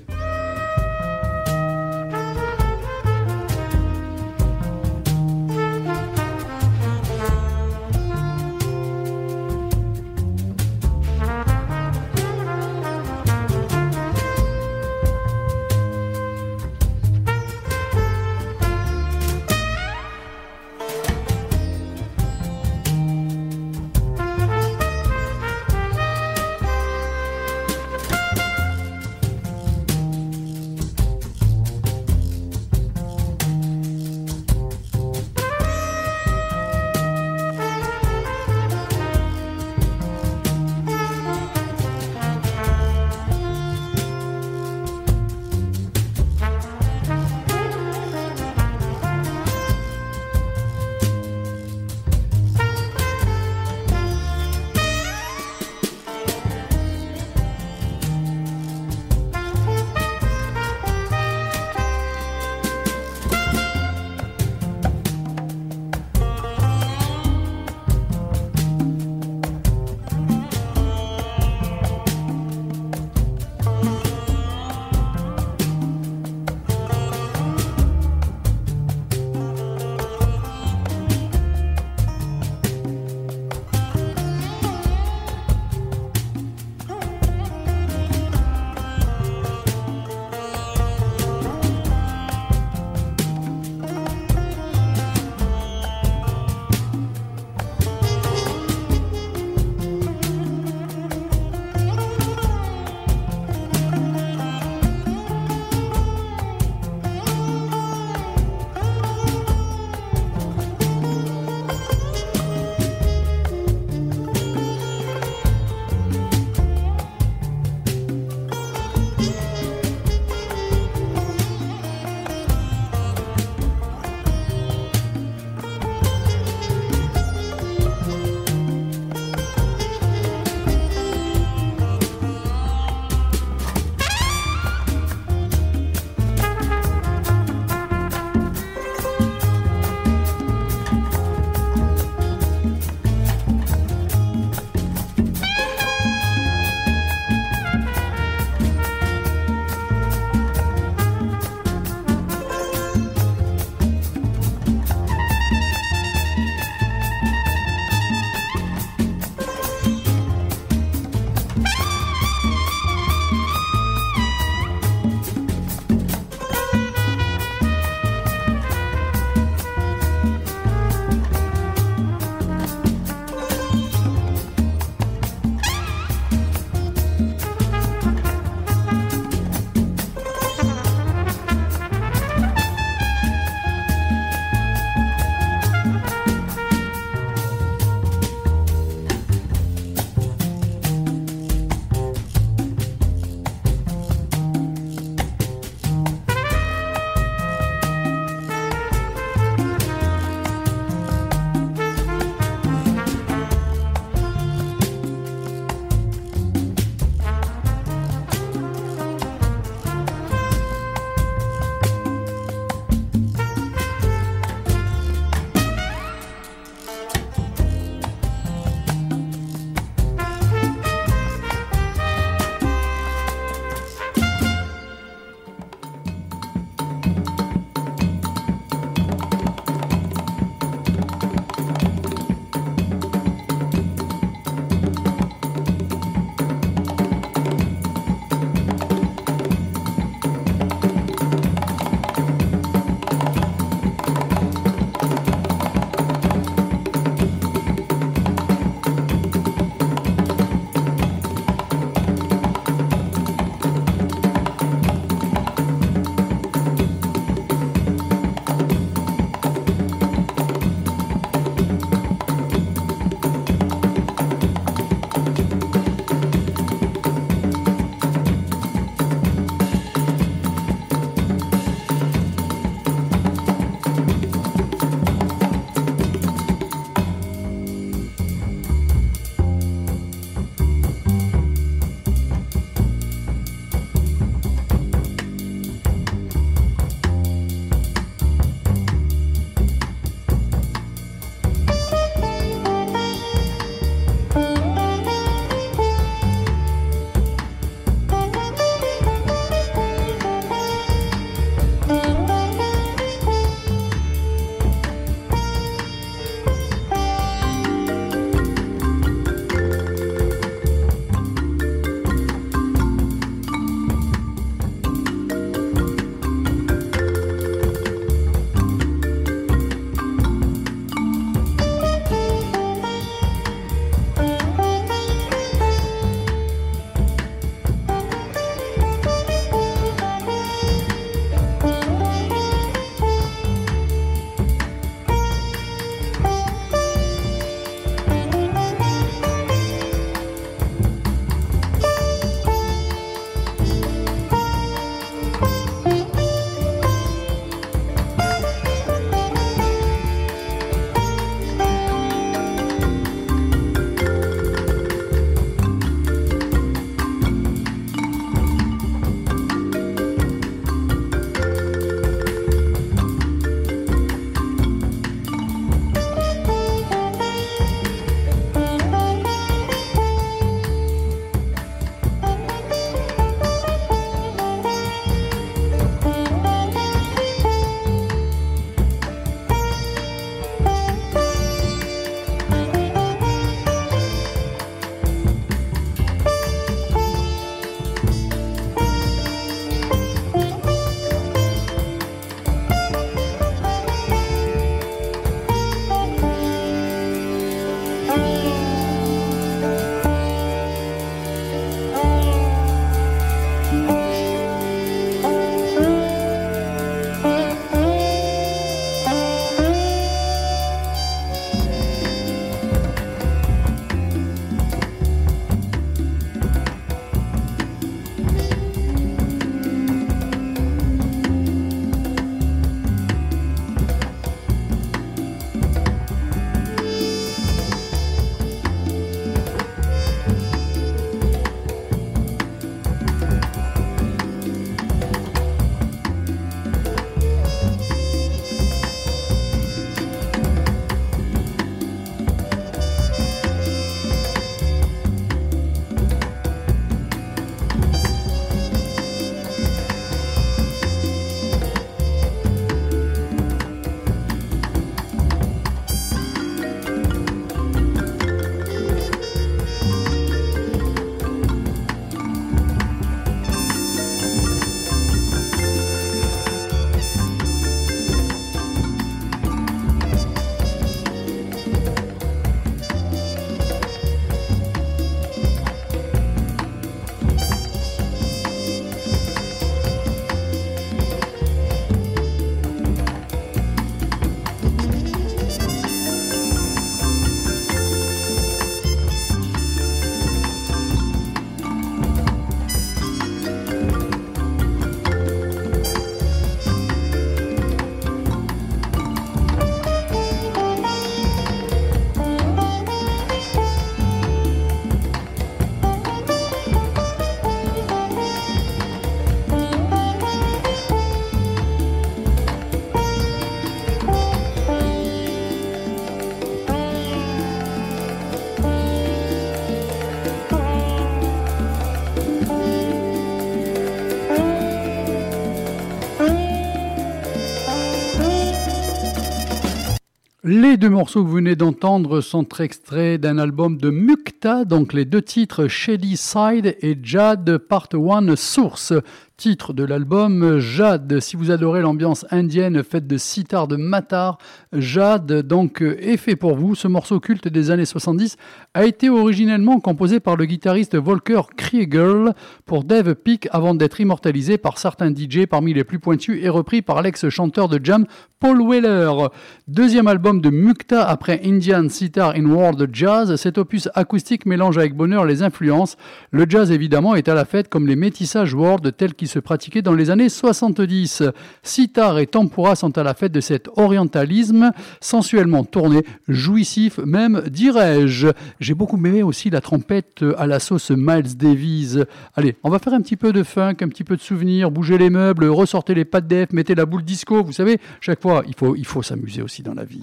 Les deux morceaux que vous venez d'entendre sont extraits d'un album de Mukta, donc les deux titres Shady Side et Jad Part 1 Source. Titre de l'album Jade. Si vous adorez l'ambiance indienne faite de sitar de matar, Jade donc est fait pour vous. Ce morceau culte des années 70 a été originellement composé par le guitariste Volker Krieger pour Dave Peak avant d'être immortalisé par certains DJ parmi les plus pointus et repris par l'ex-chanteur de Jam Paul Weller. Deuxième album de Mukta après Indian Sitar in World Jazz, cet opus acoustique mélange avec bonheur les influences. Le jazz évidemment est à la fête comme les métissages world tels qu'ils se pratiquaient dans les années 70. Sitar et tempura sont à la fête de cet orientalisme sensuellement tourné, jouissif même dirais-je. J'ai beaucoup aimé aussi la trompette à la sauce Miles Davis. Allez, on va faire un petit peu de funk, un petit peu de souvenirs, bouger les meubles, ressortez les pattes d'EF, mettez la boule disco, vous savez, chaque fois il faut, il faut s'amuser aussi dans la vie.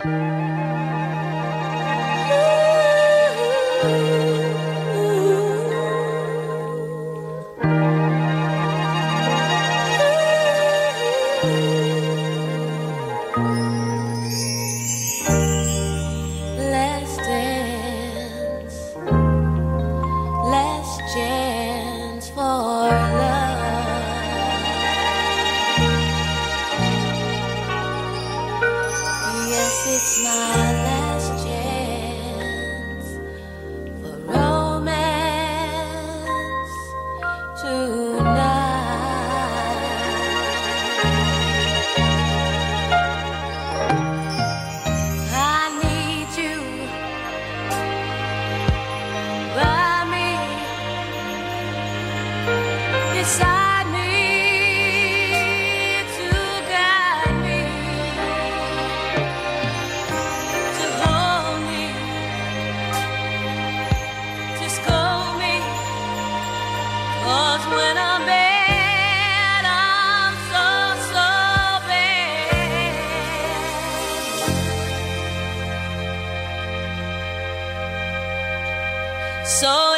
so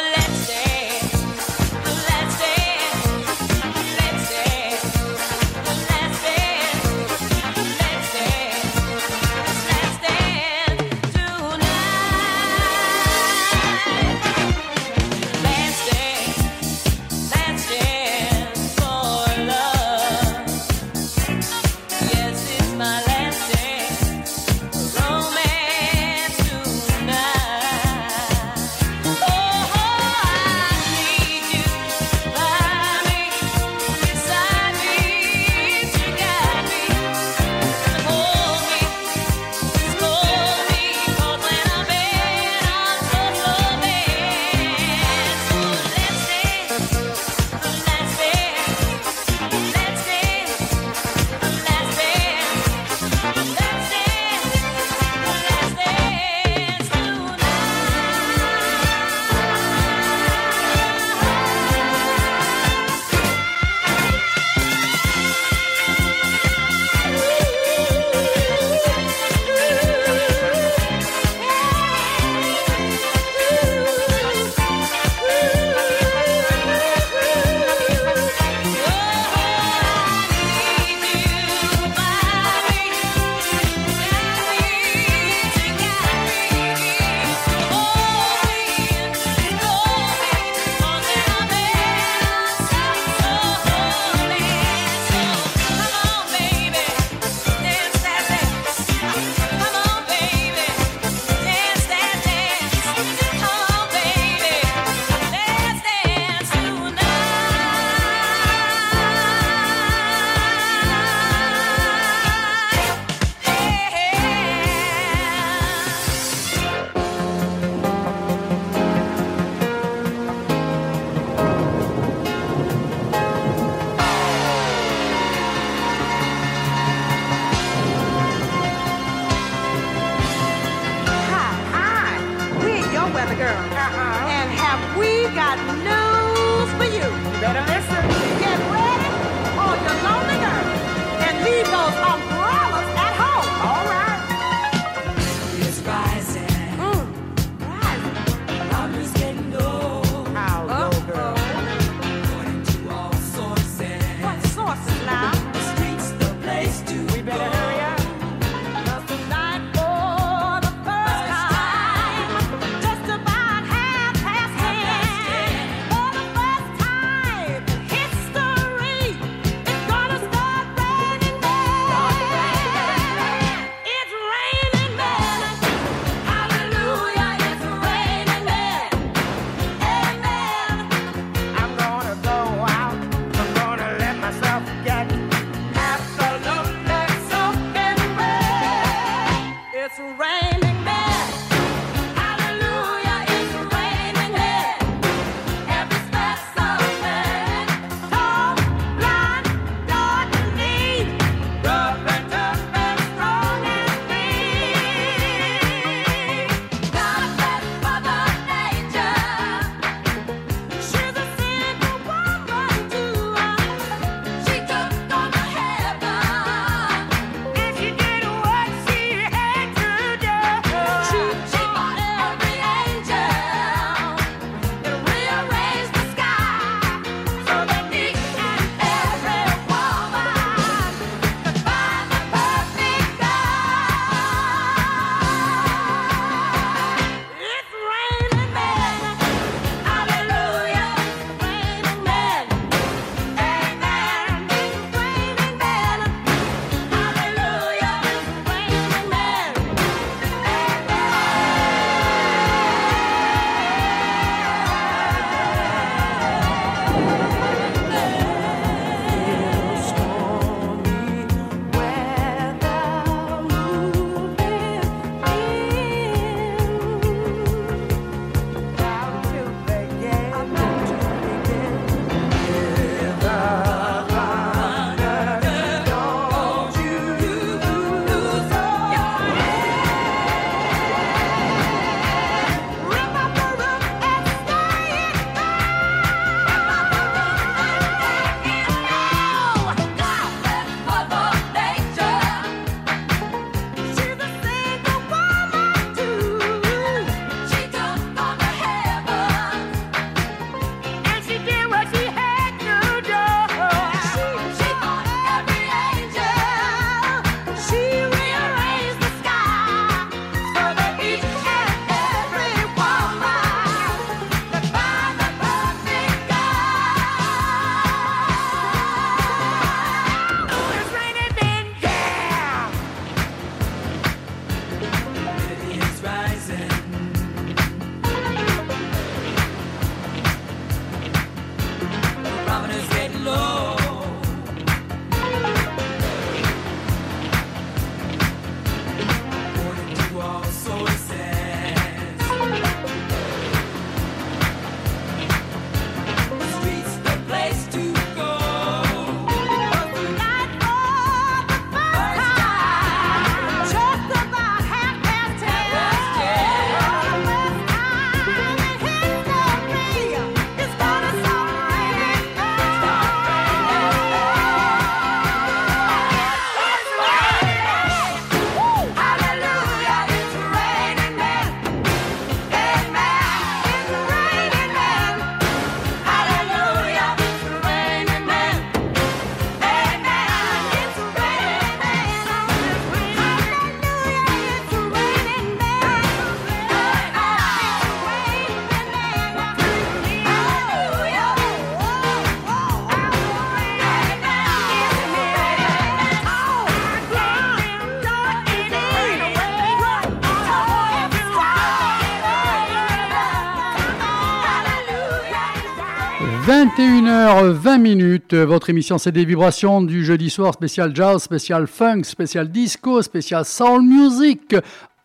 21h20 minutes, votre émission c'est des vibrations du jeudi soir spécial jazz, spécial funk, spécial disco, spécial soul music.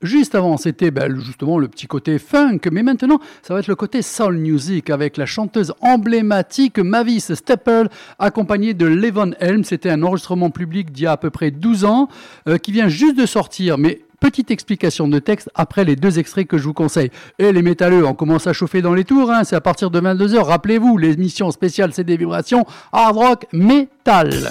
Juste avant, c'était ben, justement le petit côté funk, mais maintenant, ça va être le côté soul music avec la chanteuse emblématique Mavis Staples, accompagnée de Levon Helm. C'était un enregistrement public d'il y a à peu près 12 ans, euh, qui vient juste de sortir, mais Petite explication de texte après les deux extraits que je vous conseille. Et les métalleux, on commence à chauffer dans les tours, hein, c'est à partir de 22h. Rappelez-vous, l'émission spéciale c'est des vibrations, hard rock, métal.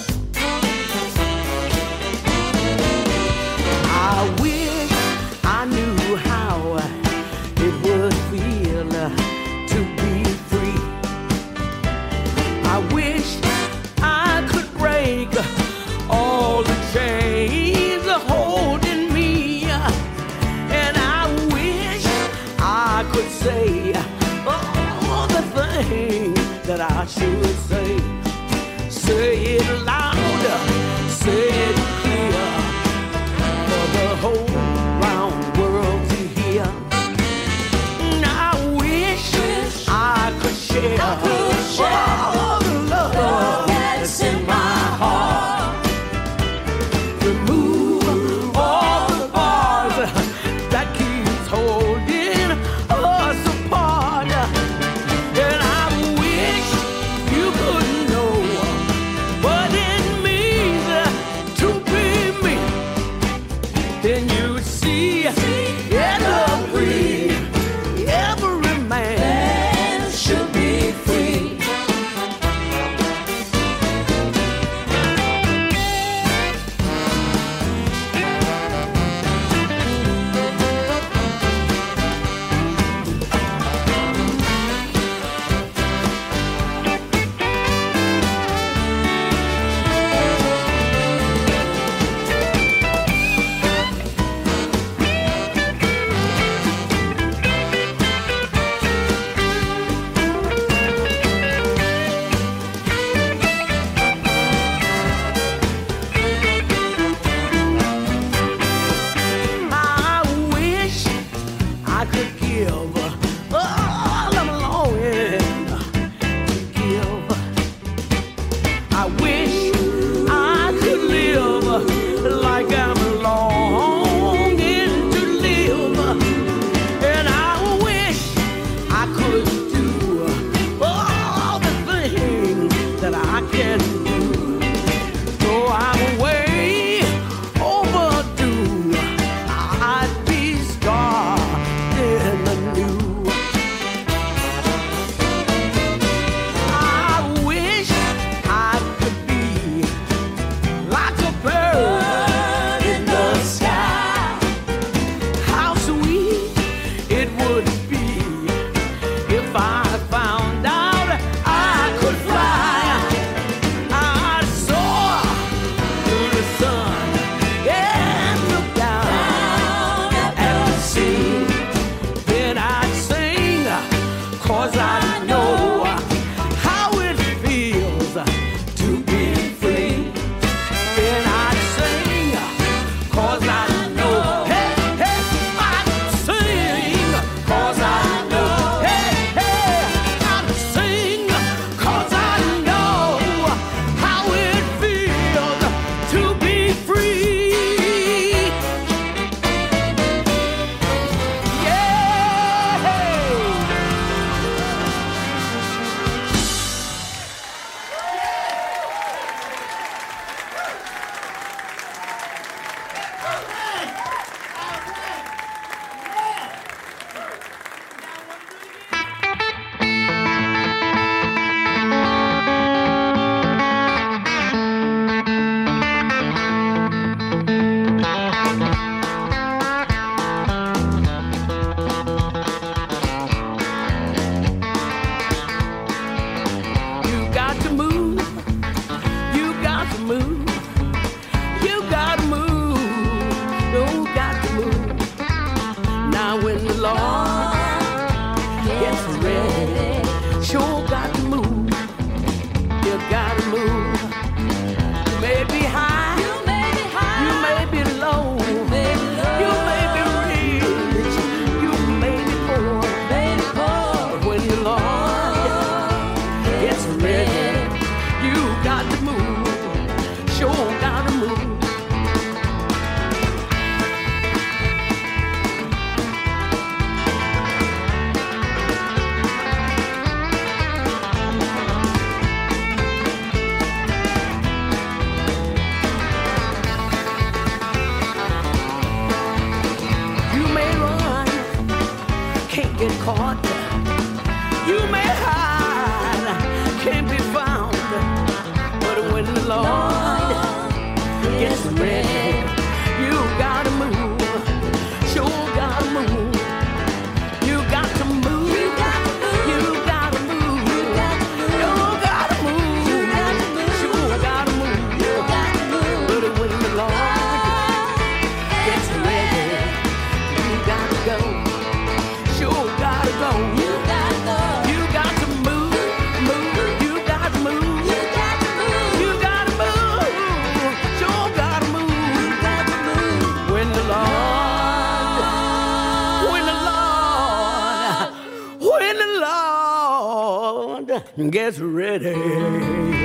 Gets ready.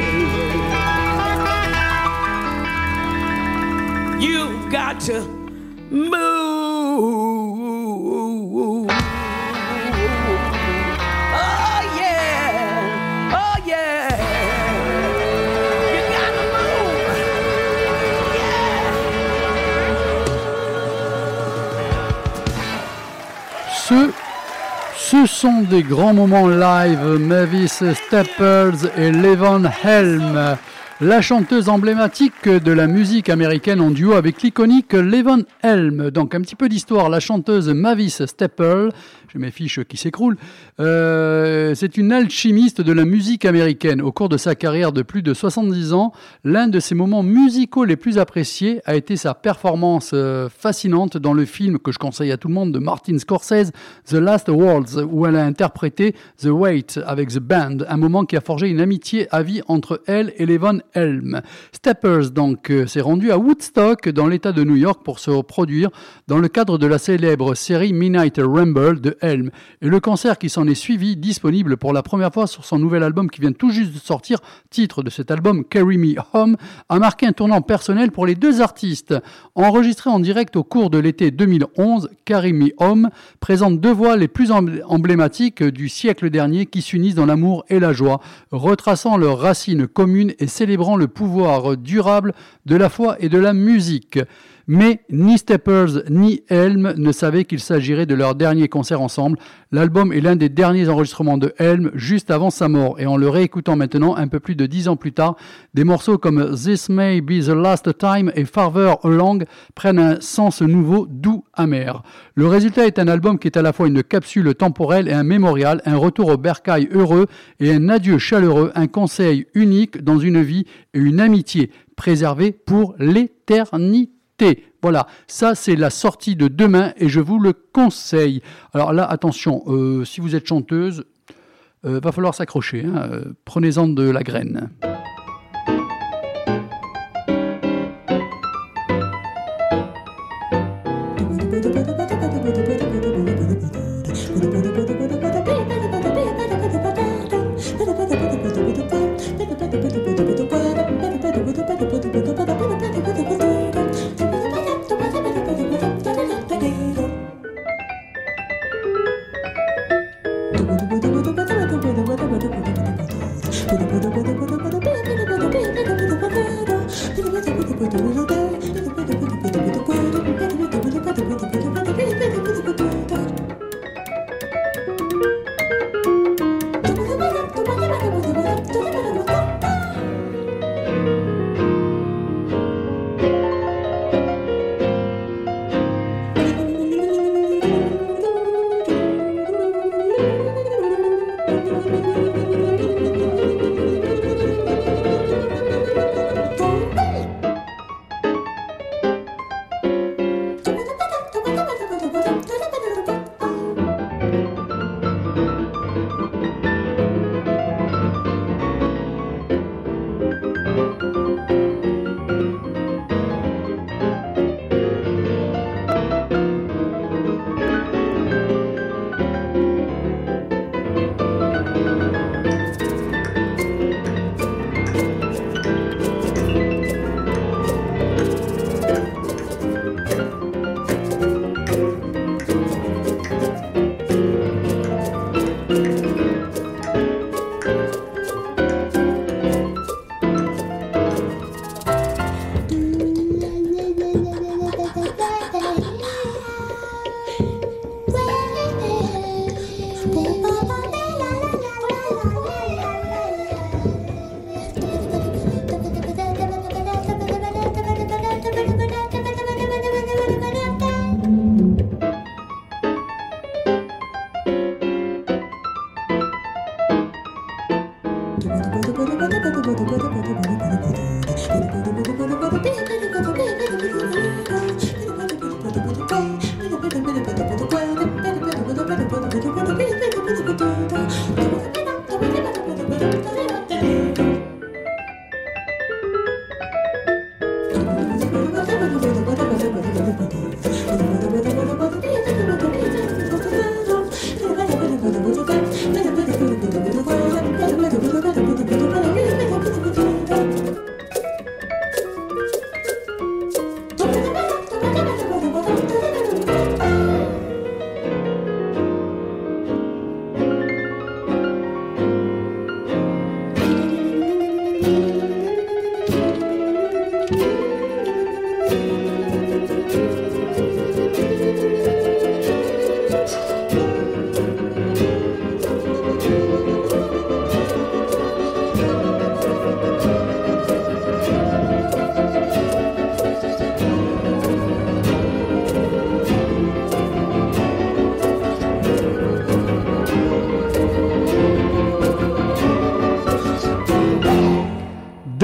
Sont des grands moments live, Mavis Staples et Levon Helm. La chanteuse emblématique de la musique américaine en duo avec l'iconique Levon Helm. Donc un petit peu d'histoire, la chanteuse Mavis Staples, j'ai mes fiches qui s'écroulent, euh, c'est une alchimiste de la musique américaine. Au cours de sa carrière de plus de 70 ans, l'un de ses moments musicaux les plus appréciés a été sa performance euh, fascinante dans le film que je conseille à tout le monde de Martin Scorsese, The Last Worlds, où elle a interprété The Wait avec The Band, un moment qui a forgé une amitié à vie entre elle et Levon Helm. Steppers donc euh, s'est rendu à Woodstock dans l'État de New York pour se produire dans le cadre de la célèbre série Midnight Rumble de Et le concert qui s'en est suivi, disponible pour la première fois sur son nouvel album qui vient tout juste de sortir, titre de cet album Carry Me Home, a marqué un tournant personnel pour les deux artistes. Enregistré en direct au cours de l'été 2011, Carry Me Home présente deux voix les plus emblé- emblématiques du siècle dernier qui s'unissent dans l'amour et la joie, retraçant leurs racines communes et célébrant le pouvoir durable de la foi et de la musique. Mais ni Steppers ni Helm ne savaient qu'il s'agirait de leur dernier concert ensemble. L'album est l'un des derniers enregistrements de Helm juste avant sa mort. Et en le réécoutant maintenant, un peu plus de dix ans plus tard, des morceaux comme This May Be the Last Time et Farther Along prennent un sens nouveau, doux, amer. Le résultat est un album qui est à la fois une capsule temporelle et un mémorial, un retour au bercail heureux et un adieu chaleureux, un conseil unique dans une vie et une amitié préservée pour l'éternité. Voilà, ça c'est la sortie de demain et je vous le conseille. Alors là, attention, euh, si vous êtes chanteuse, euh, va falloir s'accrocher. hein, euh, Prenez-en de la graine.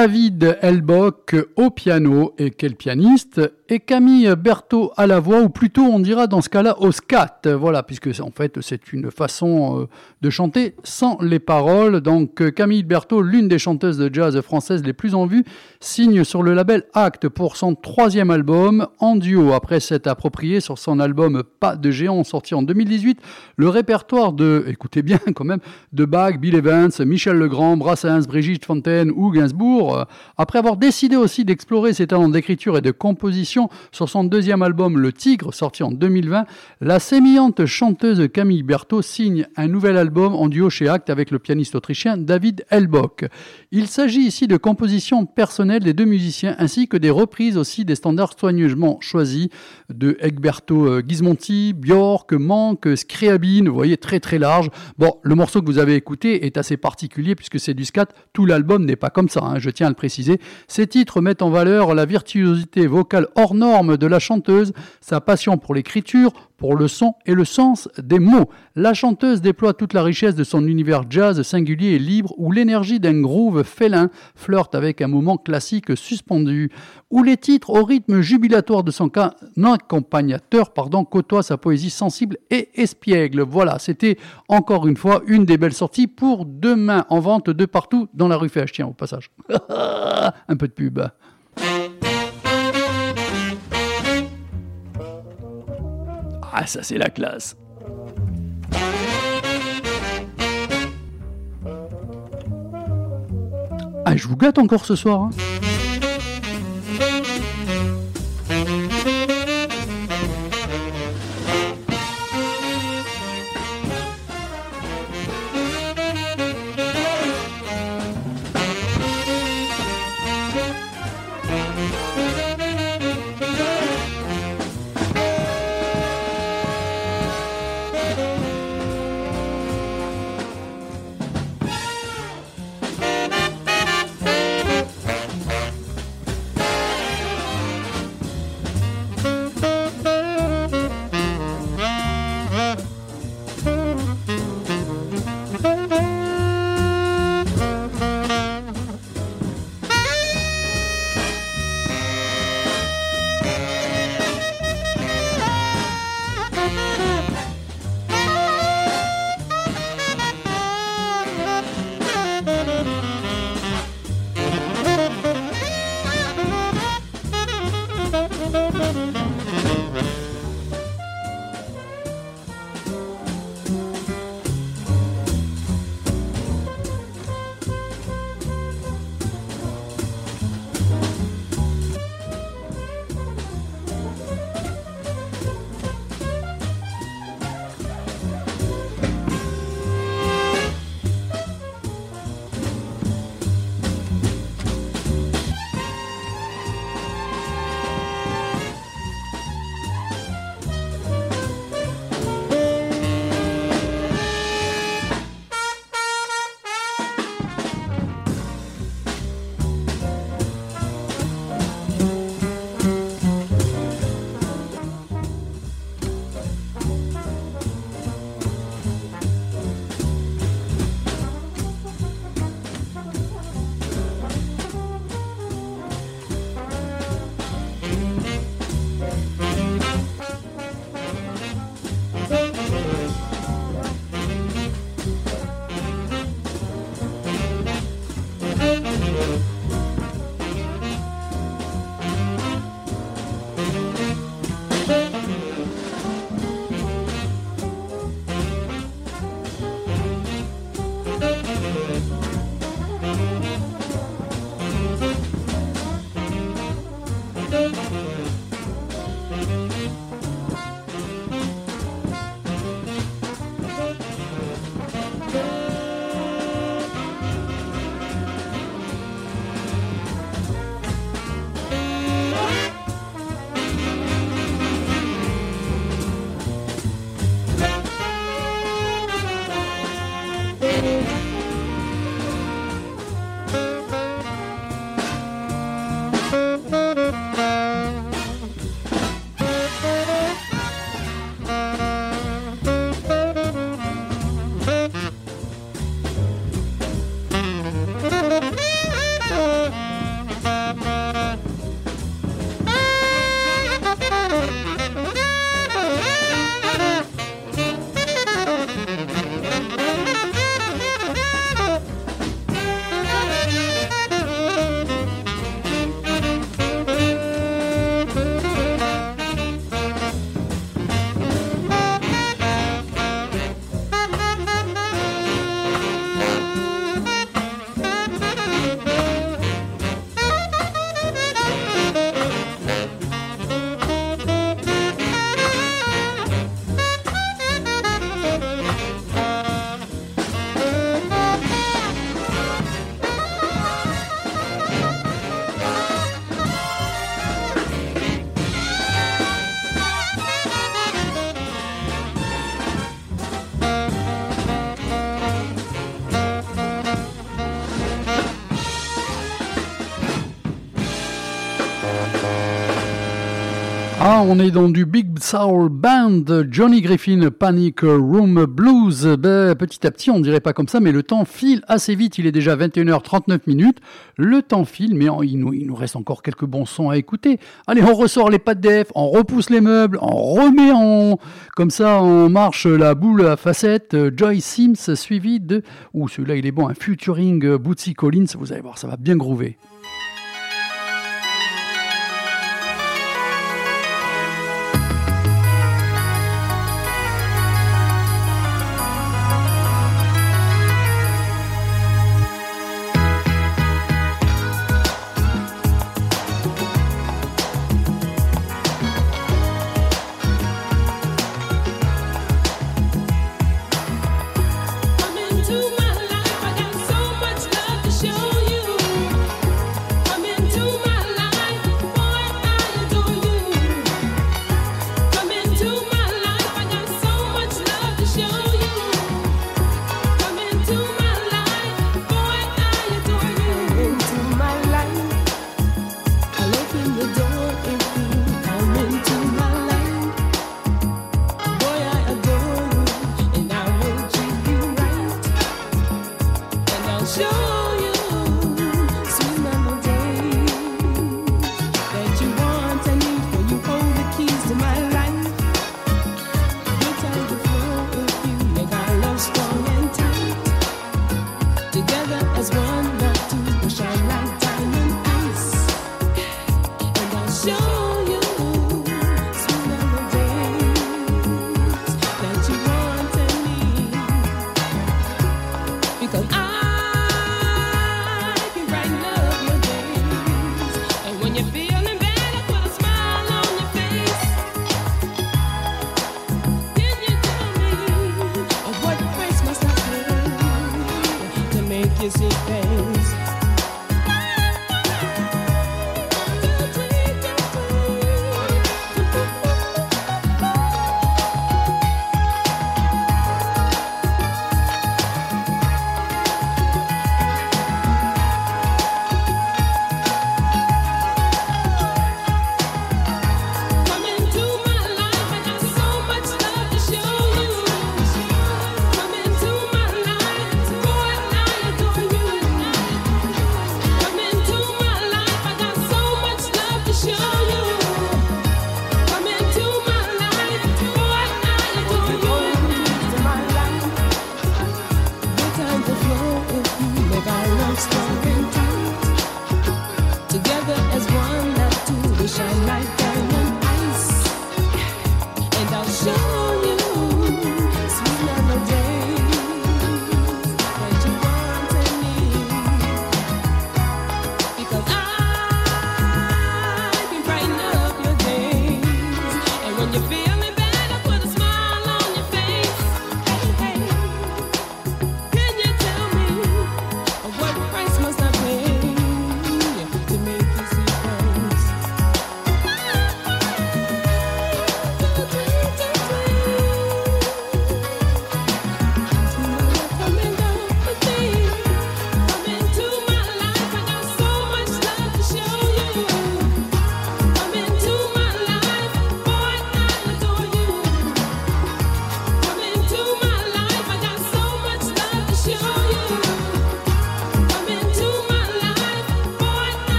David Elbock au piano, et quel pianiste, et Camille Berthaud à la voix, ou plutôt on dira dans ce cas-là au scat, voilà, puisque en fait c'est une façon euh, de chanter sans les paroles. Donc Camille Berthaud, l'une des chanteuses de jazz françaises les plus en vue, signe sur le label Act pour son troisième album en duo. Après s'être approprié sur son album Pas de géant sorti en 2018, le répertoire de, écoutez bien quand même, de Bach, Bill Evans, Michel Legrand, Brassens, Brigitte Fontaine ou Gainsbourg. Euh, Après avoir décidé aussi d'explorer ses talents d'écriture et de composition sur son deuxième album Le Tigre, sorti en 2020, la sémillante chanteuse Camille Berthaud signe un nouvel album en duo chez Act avec le pianiste autrichien David Elbock. Il s'agit ici de compositions personnelles des deux musiciens ainsi que des reprises aussi des standards soigneusement choisis de Egberto euh, Gismonti, Björk, Mank, Scriabin, vous voyez très très large. Bon, le morceau que vous avez écouté est assez particulier puisque c'est du scat, tout l'album n'est pas comme ça, hein, je tiens à le préciser. Ces titres mettent en valeur la virtuosité vocale hors norme de la chanteuse, sa passion pour l'écriture, pour le son et le sens des mots. La chanteuse déploie toute la richesse de son univers jazz singulier et libre où l'énergie d'un groove félin flirte avec un moment classique suspendu, où les titres au rythme jubilatoire de son accompagnateur pardon, côtoient sa poésie sensible et espiègle. Voilà, c'était encore une fois une des belles sorties pour demain en vente de partout dans la rue. Tiens, au passage. Un peu de pub. Ah, ça c'est la classe. Ah, je vous gâte encore ce soir. hein. on est dans du Big Soul Band, Johnny Griffin, Panic Room Blues. Ben, petit à petit, on ne dirait pas comme ça, mais le temps file assez vite. Il est déjà 21h39 minutes. Le temps file, mais il nous, reste encore quelques bons sons à écouter. Allez, on ressort les pattes def, on repousse les meubles, on remet en, comme ça, on marche la boule à facettes. Joy Sims suivi de, ou celui-là, il est bon, un featuring euh, Bootsy Collins. Vous allez voir, ça va bien groover.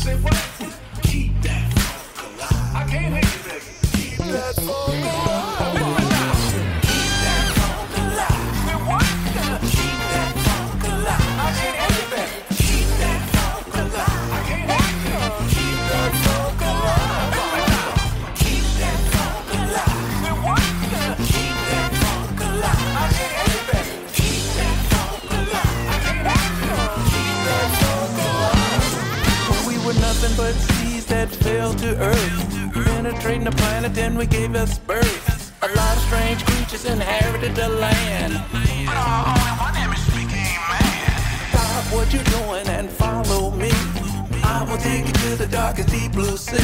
Say what? creating the planet, then we gave us birth. A lot of strange creatures inherited the land. But only one image became man. Stop what you're doing and follow me. I will take you to the darkest deep blue sea.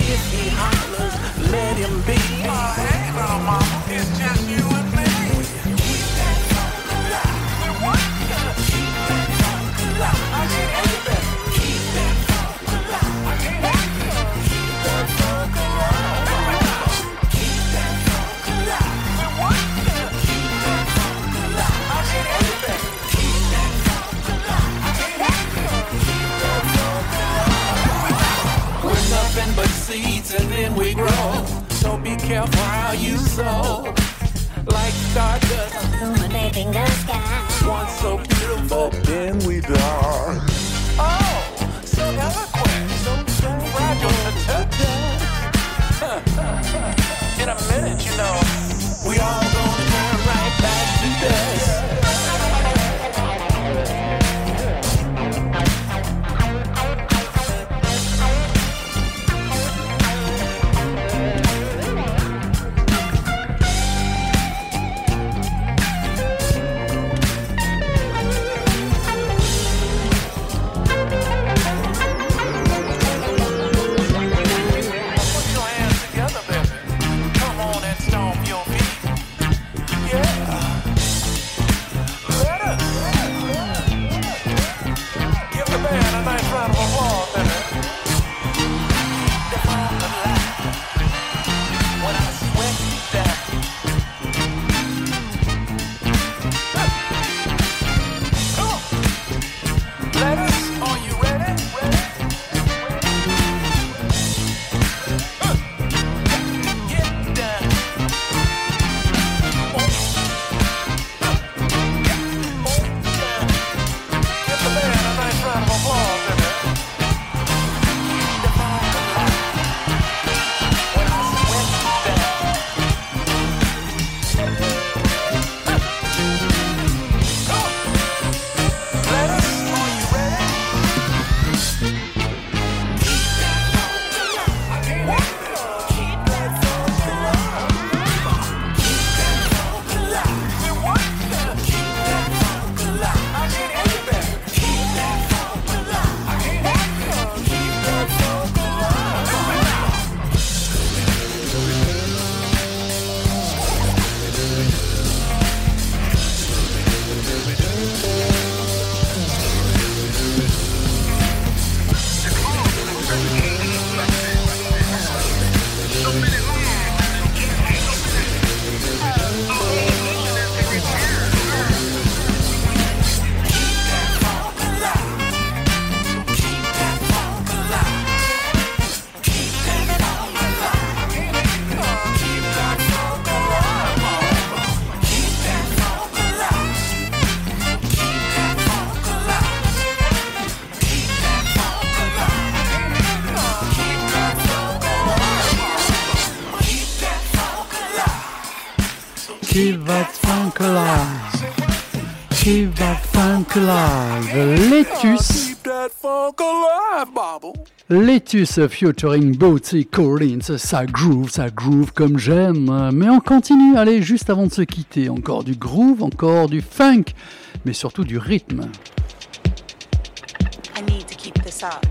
If he hollers, let him be. Oh, hey, little mama, it's just you and me. Keep that alive. Keep that alive. I need everything. Nothing but seeds and then we grow. So be careful how you sow. Like stardust, Illuminating the sky. once so beautiful, then we die. Oh, so eloquent, so fragile to touch. In a minute, you know, we all gonna alive. Letus. Letus featuring Bootsy Collins, ça groove, ça groove comme j'aime. Mais on continue, allez, juste avant de se quitter, encore du groove, encore du funk, mais surtout du rythme. I need to keep this up.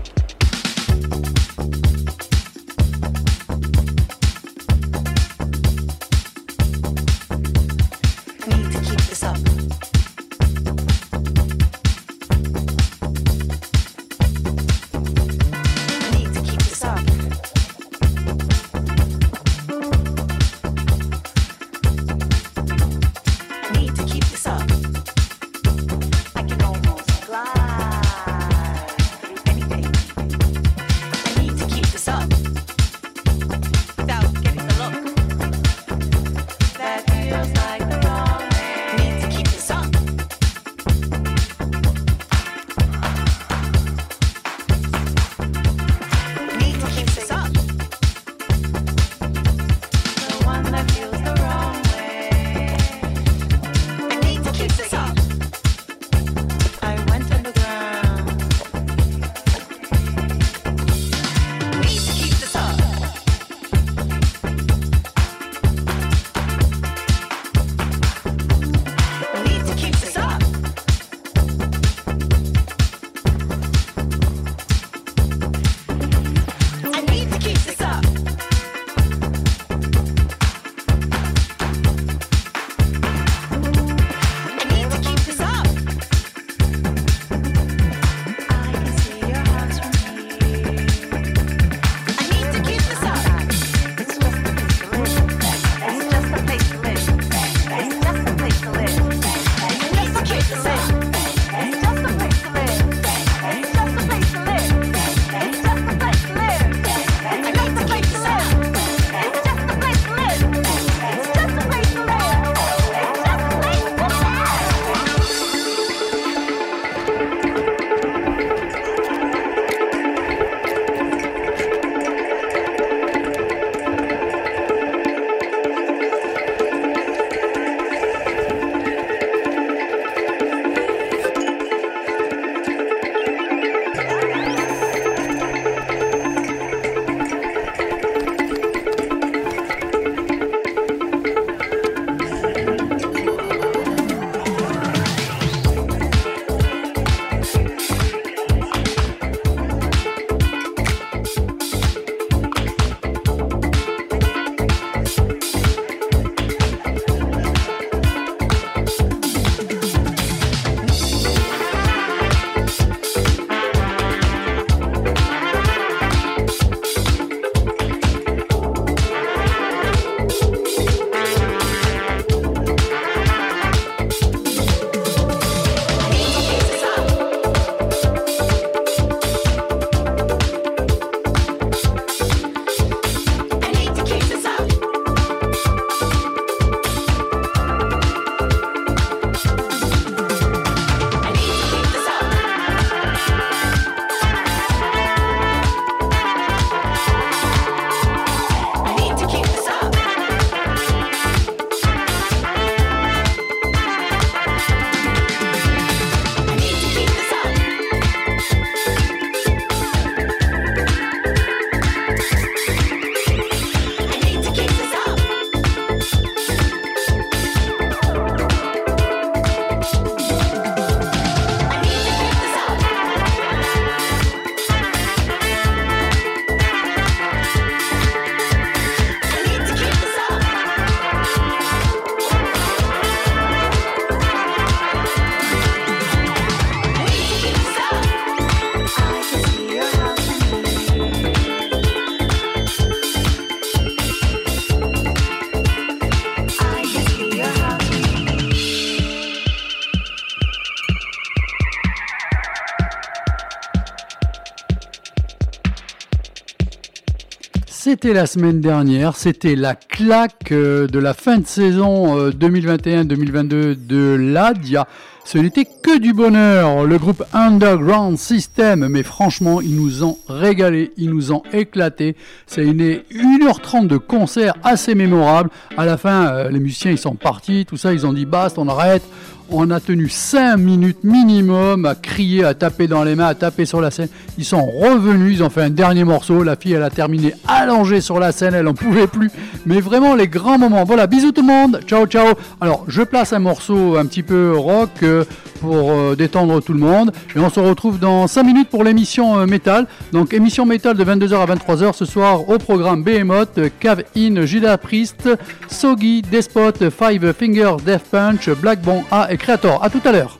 C'était la semaine dernière, c'était la claque euh, de la fin de saison euh, 2021-2022 de Ladia. Ce n'était que du bonheur, le groupe Underground System, mais franchement, ils nous ont régalé, ils nous ont éclaté. C'est une 1h30 de concert assez mémorable. À la fin, euh, les musiciens, ils sont partis, tout ça, ils ont dit basta, on arrête. On a tenu 5 minutes minimum à crier, à taper dans les mains, à taper sur la scène. Ils sont revenus, ils ont fait un dernier morceau. La fille, elle a terminé allongée sur la scène, elle en pouvait plus. Mais vraiment, les grands moments. Voilà, bisous tout le monde. Ciao, ciao. Alors, je place un morceau un petit peu rock euh, pour euh, détendre tout le monde. Et on se retrouve dans 5 minutes pour l'émission euh, métal. Donc, émission métal de 22h à 23h ce soir au programme Behemoth, Cave In, Judas Priest, Sogi, Despot, Five Finger Death Punch, Black Bon A et Creator. À tout à l'heure.